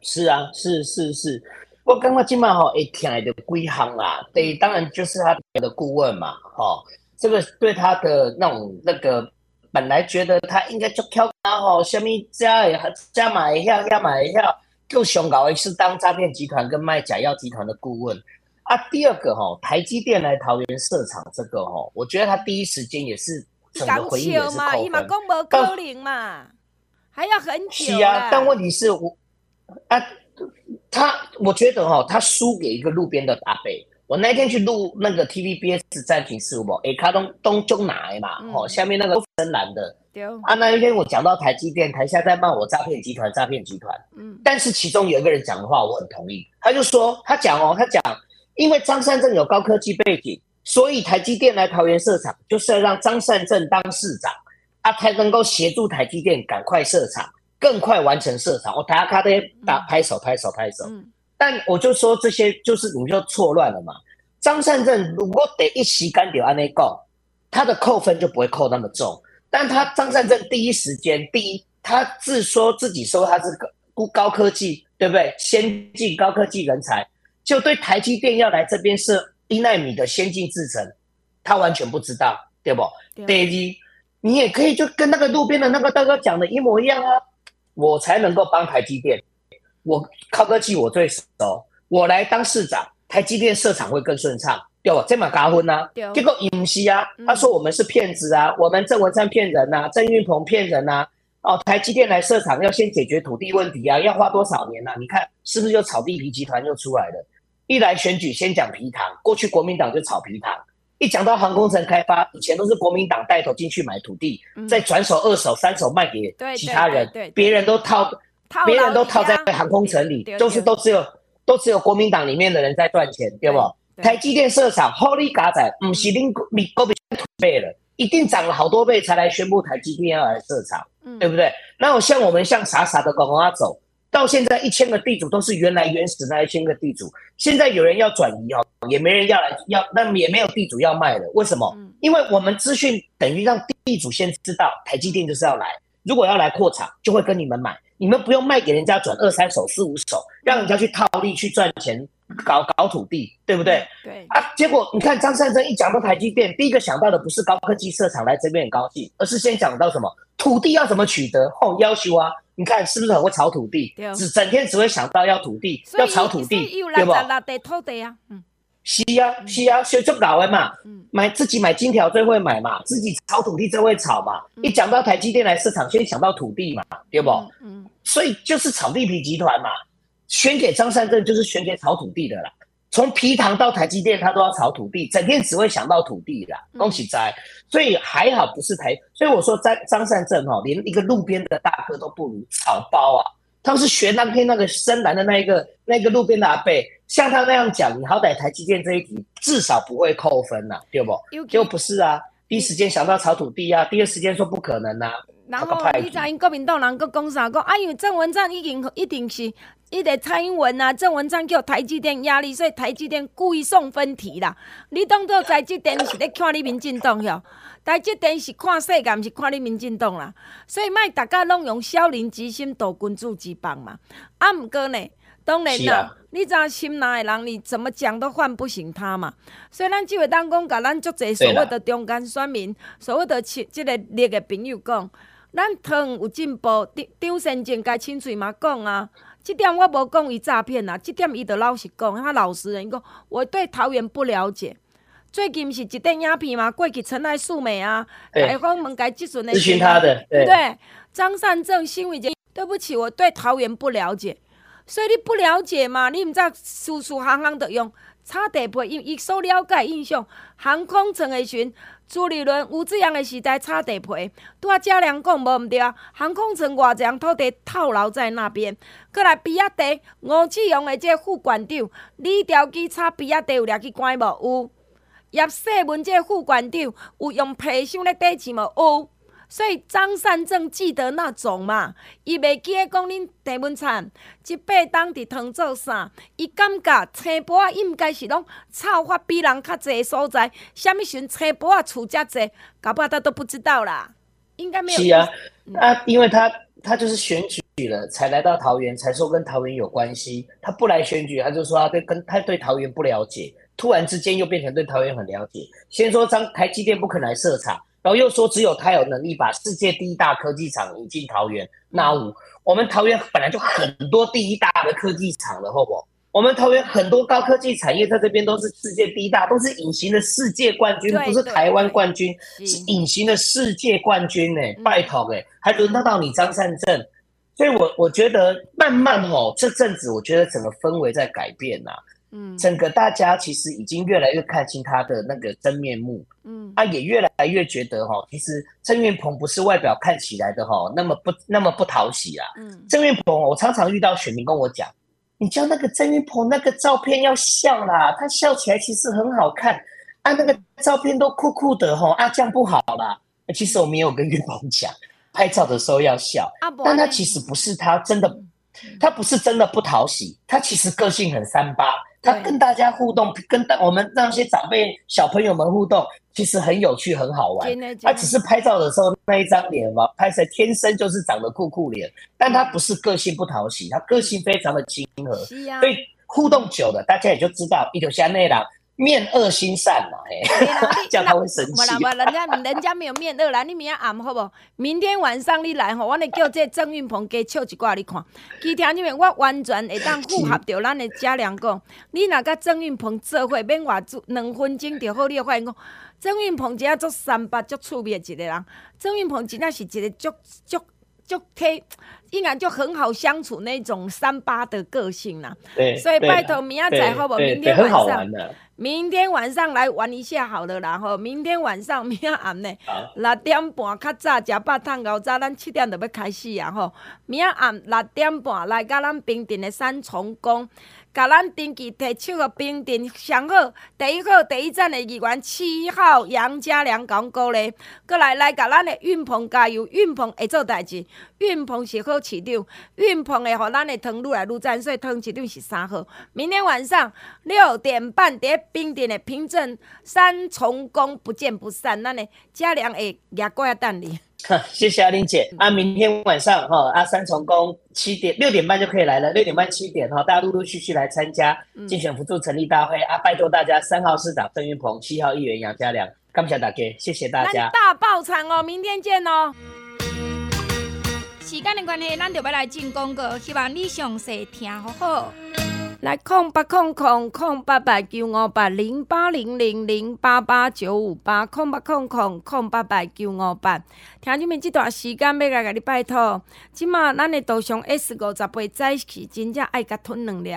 是啊，是是是，我感觉今嘛吼会听的几项啦。对，当然就是他的顾问嘛，吼，这个对他的那种那个。本来觉得他应该就跳高吼，什么加也加买一下，加买一下，够雄高，是当诈骗集团跟卖假药集团的顾问啊。第二个吼，台积电来桃园设厂，这个吼，我觉得他第一时间也是整个回应也是扣分。嘛，讲无可能嘛，还要很久。是啊，但问题是我啊，他我觉得哈，他输给一个路边的阿伯。我那天去录那个 TVBS 暂停事务，哎，卡东东中拿嘛，哦，下面那个深蓝的，啊，那一天我讲到台积电，台下在骂我诈骗集团，诈骗集团，嗯，但是其中有一个人讲的话，我很同意，他就说，他讲哦，他讲，因为张善政有高科技背景，所以台积电来桃园设厂，就是要让张善政当市长，啊，才能够协助台积电赶快设厂。更快完成设厂。我大家看这些打拍手拍手拍手。嗯。但我就说这些就是你就错乱了嘛。张善政如果得一席干掉安内告，他的扣分就不会扣那么重。但他张善政第一时间第一，他自说自己说他是高高科技，对不对？先进高科技人才，就对台积电要来这边设一纳米的先进制程，他完全不知道，对不？对。第一，你也可以就跟那个路边的那个大哥讲的一模一样啊，我才能够帮台积电，我靠科技我最熟，我来当市长。台积电设厂会更顺畅，对吧？这么搞混呐？结果尹锡啊，他说我们是骗子啊，嗯、我们郑文灿骗人呐、啊，郑运鹏骗人呐、啊。哦，台积电来设厂要先解决土地问题啊，要花多少年呐、啊？你看是不是就炒地皮集团又出来了？一来选举先讲皮糖，过去国民党就炒皮糖，一讲到航空城开发，以前都是国民党带头进去买土地，嗯、再转手、二手、三手卖给其他人，别人都套，别人都套在航空城里，就是都只有。都只有国民党里面的人在赚钱，对不？台积电设厂，好利嘎仔，不是恁你国民土倍了，一定涨了好多倍才来宣布台积电要来设厂，嗯、对不对？那我像我们像傻傻的往往走，到现在一千个地主都是原来原始那一千个地主，现在有人要转移哦，也没人要来要，那也没有地主要卖了，为什么？嗯、因为我们资讯等于让地主先知道台积电就是要来，如果要来扩厂，就会跟你们买。你们不用卖给人家转二三手四五手，让人家去套利去赚钱，搞搞土地，对不对？对啊，结果你看张善政一讲到台积电，第一个想到的不是高科技设厂来这边很高兴，而是先讲到什么土地要怎么取得，后要求啊，你看是不是很会炒土地？只整天只会想到要土地，要炒土地，对不？土地啊，嗯。是啊，是啊，学做老的嘛，买自己买金条最会买嘛，自己炒土地最会炒嘛。一讲到台积电来市场，先想到土地嘛，对不？嗯，所以就是炒地皮集团嘛，选给张善政就是选给炒土地的啦。从皮糖到台积电，他都要炒土地，整天只会想到土地啦。恭喜哉！所以还好不是台，所以我说张张善政哈，连一个路边的大哥都不如，草包啊！他是学那天那个深蓝的那一个那个路边的阿伯，像他那样讲，你好歹台积电这一题至少不会扣分呐、啊，对不？又不是啊，第一时间想到炒土地啊，第二时间说不可能啊。然后你知因国民党人搁讲啥？讲啊，因为郑文灿已经一定是一个蔡英文啊，郑文灿叫台积电压力，所以台积电故意送分题啦。你当做台积电是咧看你民进党哟？台积电是看世界，毋是看你民进党啦，所以莫逐家拢用少林之心度君子之棒嘛。啊，毋过呢，当然啦，啊、你知影心内的人，你怎么讲都唤不醒他嘛。所以咱即位当讲，甲咱足侪所谓的中间选民，所谓的亲即个绿的朋友讲，咱桃园有进步。张张善政家亲嘴嘛讲啊，即点我无讲伊诈骗啦，即点伊着老实讲，他老实人讲，我对桃园不了解。最近是一段影片嘛，过去陈爱素美啊，台风门该即阵的，咨询他的，对，对张善政新闻节，对不起，我对桃园不了解，所以你不了解嘛，你毋知事事行行的用差地配，因伊所了解印象，航空城的时阵，朱立伦、吴志扬的时代差地配，拄啊嘉良讲无毋对啊，航空城偌济土地套牢在那边，过来比亚迪，吴志扬的这副馆长，李朝基差比亚迪有掠去关无？有。叶世文这副馆长有用皮箱咧底钱无？有，所以张善政记得那种嘛，伊袂记得讲恁地文灿一八当伫汤做啥？伊感觉青埔仔应该是拢臭法比人较济所在，啥物时阵青埔啊厝遮济，搞不好他都不知道啦。应该没有。是啊，啊、因为他他就是选举了，才来到桃园，才说跟桃园有关系。他不来选举，他就说他对跟他对桃园不了解。突然之间又变成对桃园很了解。先说张台积电不肯来设厂，然后又说只有他有能力把世界第一大科技厂引进桃园。那五，我们桃园本来就很多第一大的科技厂了，好不好？我们桃园很多高科技产业在这边都是世界第一大，都是隐形的世界冠军，不是台湾冠军，是隐形的世界冠军呢、欸。拜托哎，还轮得到你张善政？所以我我觉得慢慢哦，这阵子我觉得整个氛围在改变呐、啊。嗯，整个大家其实已经越来越看清他的那个真面目，嗯，啊也越来越觉得哈，其实郑云鹏不是外表看起来的哈那么不那么不讨喜啦，嗯，郑云鹏，我常常遇到选民跟我讲，你叫那个郑云鹏那个照片要笑啦，他笑起来其实很好看，啊，那个照片都酷酷的哈，啊，这样不好啦，其实我没有跟运鹏讲。拍照的时候要笑，啊、但他其实不是他真的，他不是真的不讨喜，他其实个性很三八，他跟大家互动，跟我们那些长辈小朋友们互动，其实很有趣，很好玩。他只是拍照的时候那一张脸嘛，拍出来天生就是长得酷酷脸，但他不是个性不讨喜，他个性非常的亲和，啊、所以互动久了，大家也就知道伊就像那样。面恶心善嘛，嘿，这样 <laughs> 他会生气。不人家人家没有面恶啦，你明天暗好不？明天晚上你来吼，我来叫这郑运鹏加唱一挂你看。其他你们我完全会当符合着咱的嘉良讲，你若甲郑运鹏做伙免话做两分钟就好，你会发现讲郑运鹏真正足三八足趣味一个人。郑运鹏真正是一个足足足可以，应该就很好相处那种三八的个性啦。对，所以拜托明仔载好不？明天晚上。明天晚上来玩一下好了啦吼！明天晚上明仔暗呢，六点半较早食饱趁熬早，咱七点就要开始啊吼！明仔暗六点半来甲咱平顶的三重宫。甲咱登记提手个平镇上好，第一号第一站的议员七号杨家良讲过咧，过来来甲咱的运鹏加油，运鹏会做代志，运鹏是好市长，运鹏会互咱的汤愈来愈赞，所以汤市长是三号。明天晚上六点半在平镇的平镇三重宫不见不散，咱的家良会也过来等你。<laughs> 谢谢阿玲姐啊！明天晚上哈，阿三重宫七点六点半就可以来了，六点半七点哈，大家陆陆续续来参加竞选辅助成立大会、嗯、啊！拜托大家，三号市长郑云鹏，七号议员杨家良，感谢大家，谢谢大家。大爆场哦，明天见哦。时间的关系，咱就要来进广告，希望你详细听好好。来空八空空空八八九五八零八零零零八八九五八空八空空空八八九五八，听你们这段时间要来甲你拜托，即马咱的图像 S 五十八再起真正爱甲吞两粒，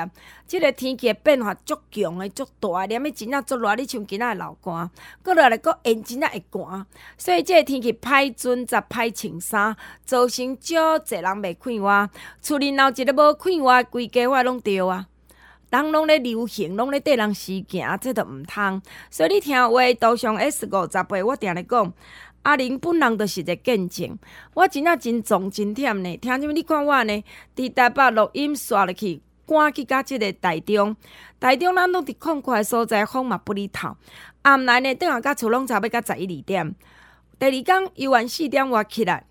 即、这个天气变化足强的足大，连咪真正足热，你像今仔流汗，过落来阁会真正会寒，所以这个天气歹准则歹穿衫，造成少侪人袂快活，厝里闹一个无快活，规家伙拢着啊。人拢咧流行，拢咧缀人时行，这都毋通。所以你听话，道上 S 五十八，我定咧讲，阿玲本人就是一个见证。我真正真重真忝呢。听什么？你看我呢？伫台北录音刷入去，赶去甲即个台中，台中咱拢伫空旷所在，风嘛不哩透。暗来呢，等下甲厝拢差不多甲十一二点。第二天游完四点我起来。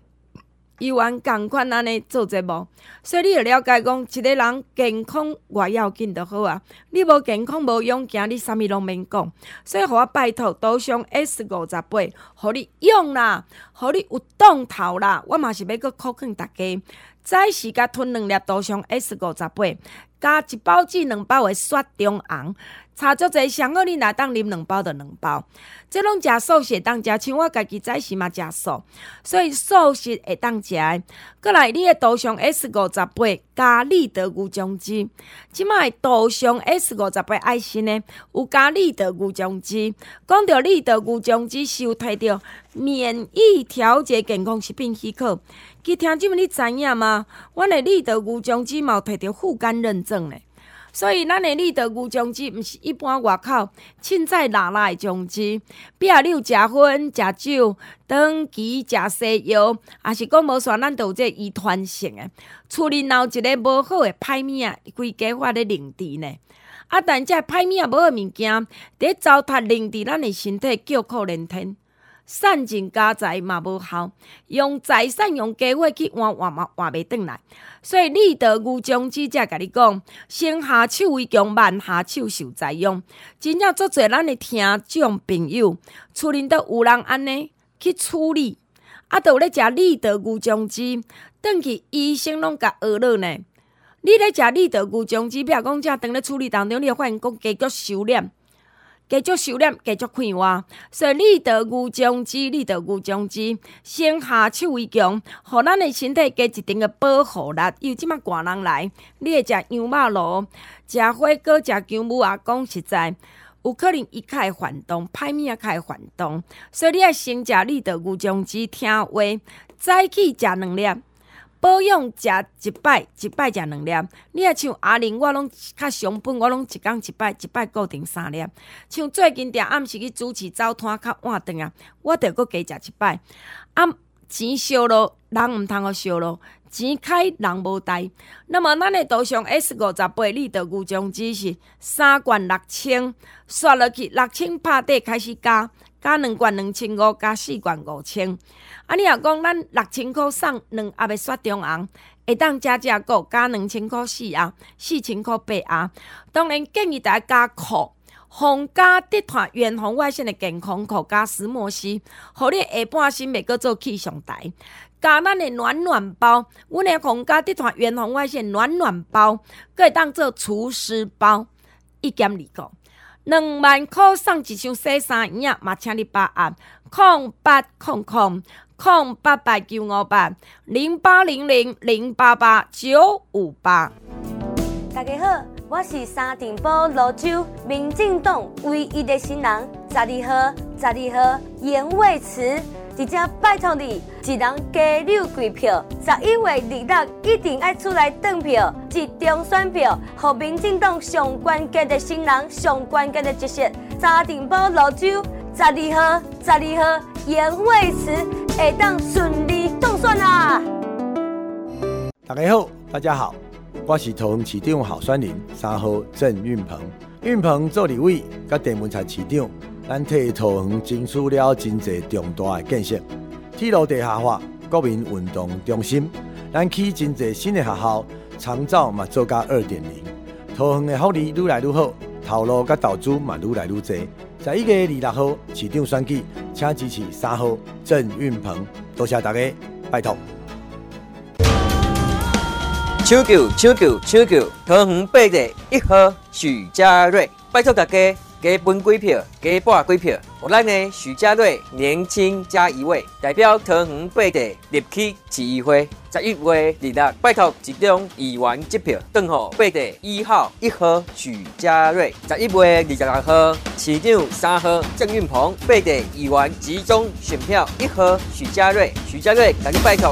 伊玩共款安尼做节目，所以你要了解讲，一个人健康外要紧就好啊。你无健康无勇行，你啥物拢免讲。所以，互我拜托，都上 S 五十八，互你用啦，互你有动头啦。我嘛是要搁考劝大家，早时甲吞两粒，都上 S 五十八，加一包至两包的雪中红。差足济，上好你若当啉两包就两包，即拢食素食当食，像我家己早时嘛食素，所以素食会当食。过来，你的道上 S 五十八加利得鱼酱汁，即卖道上 S 五十八爱心呢，有加利得鱼酱汁。讲到利得鱼酱汁是有摕到免疫调节健康食品许可，佮听众们你知影吗？阮的利得鱼酱汁嘛摕到护肝认证呢。所以，咱的利得鱼酱汁毋是一般外口凊彩拿来的酱汁，比如你有食薰、食酒、长期食西药，也是讲无煞咱都有这遗传性的。厝里闹一个无好的歹物啊，规家伙咧凝伫呢。啊，但这歹物啊，无好物件，伫糟蹋凝伫咱的身体，叫苦连天。散尽家财嘛无效，用财产用家伙去换换嘛换袂转来。所以利得鱼酱汁才甲你讲，先下手为强，慢下手受灾殃。真正足侪咱的听众朋友，厝里都有人安尼去处理，啊，都咧食利得鱼酱汁，等去医生拢甲学了呢。你咧食利得鱼酱汁，比如讲正当咧处理当中，你会发现讲加局收敛。继续收敛，继续快活，所以利得鱼酱汁，利得鱼酱汁，先下手为强，互咱的身体加一定的保护力。又即马寒人来，你会食羊肉炉，食火锅，食姜母啊。讲实在，有可能伊较会反动，歹物啊较会反动，所以你爱先食利得鱼酱汁，听话，再去食两粒。保养食一摆，一摆食两粒。你若像阿玲，我拢较上本，我拢一工一摆，一摆固定三粒。像最近定暗时去主持早摊较晚顿啊，我着阁加食一摆。啊，钱烧咯，人毋通互烧咯，钱开人无带。那么咱的图上 S 五十八里的牛浆机是三罐六千，刷落去六千拍底开始加，加两罐两千五，加四罐五千。啊，你若讲咱六千箍送两盒的雪中红，会当加加购加两千箍四盒，四千箍八盒。当然建议大家加扣。红加滴团远红外线的健康口加石墨烯，互你下半身袂阁做气上台。加咱的暖暖包，阮的红加滴团远红外线暖暖包，阁会当做除湿包，一减二个，两万块送一箱洗衫液，嘛请你把握空八空空空八八九五八零八零零零八八九五八。大家好。我是沙丁堡芦洲民进党唯一的新人，十二号，十二号颜卫慈，直接拜托你，一人加六贵票，十一月二日一定要出来登票，集中选票，和民进党上关键的新人，上关键的角色，沙丁堡芦洲，十二号，十二号颜卫慈会当顺利当选啊！大家好，大家好。我是桃园市长候选人三号郑运鹏，运鹏做立委，甲电文财市长，咱替桃园争取了真侪重大的建设，铁路地下化、国民运动中心，咱起真侪新的学校，长照嘛做甲二点零，桃园的福利愈来愈好，头路甲投资嘛愈来愈济。十一月二六号市长选举，请支持三号郑运鹏，多谢大家，拜托。抢救抢救抢救！桃园八地一号许家瑞，拜托大家加分几票，加半几票。我咱的许家瑞年轻加一位，代表桃园八地入去市议会。十一月二日，拜托集中议员支票，等候八地一号一号许家瑞。十一月二十六号，市长三号郑运鹏，八地议员集中选票一号许家瑞，许家瑞，赶紧拜托。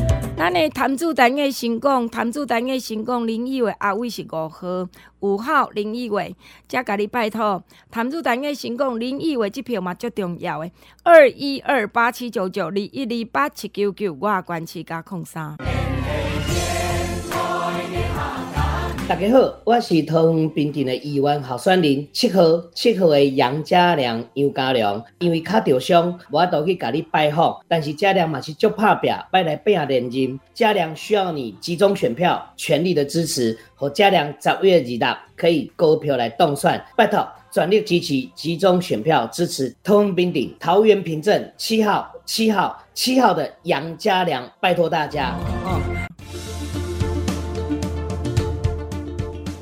咱的谭子单个新港，潭子单个新港林奕伟阿伟是五号，五号林奕伟，再甲你拜托，谭子单个新港林奕伟即票嘛最重要诶，二一二八七九九二一二八七九九，我关七加空三。大家好，我是桃园平镇的议员候选人七号七号的杨家良杨家良，因为卡着伤，无法度去甲你拜访，但是家良嘛是足拍拼，拜来拼连任。家良需要你集中选票，全力的支持，和家良十月二日可以高票来当选，拜托全力支持，集中选票支持桃园平镇桃园平镇七号七号七号的杨家良，拜托大家。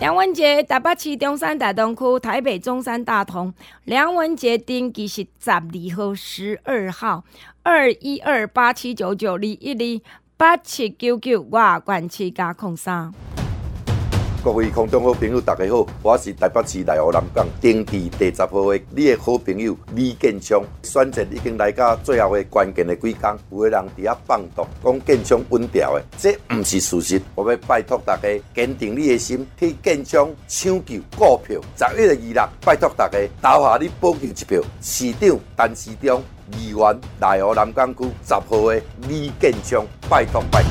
梁文杰，台北市中山大同区，台北中山大同。梁文杰登记是十二号、十二号，二一二八七九九二一二八七九九，我管七加空三。各位空中好朋友，大家好，我是台北市内湖南港政治第十号的你的好朋友李建昌。选战已经来到最后的关键的几天，有个人伫遐放毒，讲建昌稳掉的，这不是事实。我要拜托大家坚定你的心，替建昌抢救股票。十一月二日，拜托大家投下你宝贵一票。市长陈时中，议员内湖南港区十号的李建昌，拜托拜托。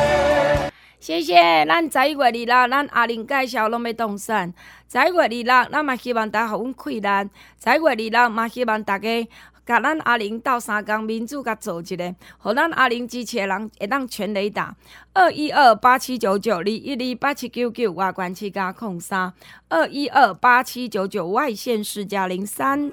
谢谢，咱十一月二六，咱阿玲介绍拢要动选。十一月二六，咱嘛希望大家互阮困难。十一月二六，嘛希望大家甲咱阿玲斗相共，民主甲做一个，互咱阿玲支持的人会当全垒打。二一二八七九九二一二八七九九外关七加空三。二一二八七九九外线四加零三。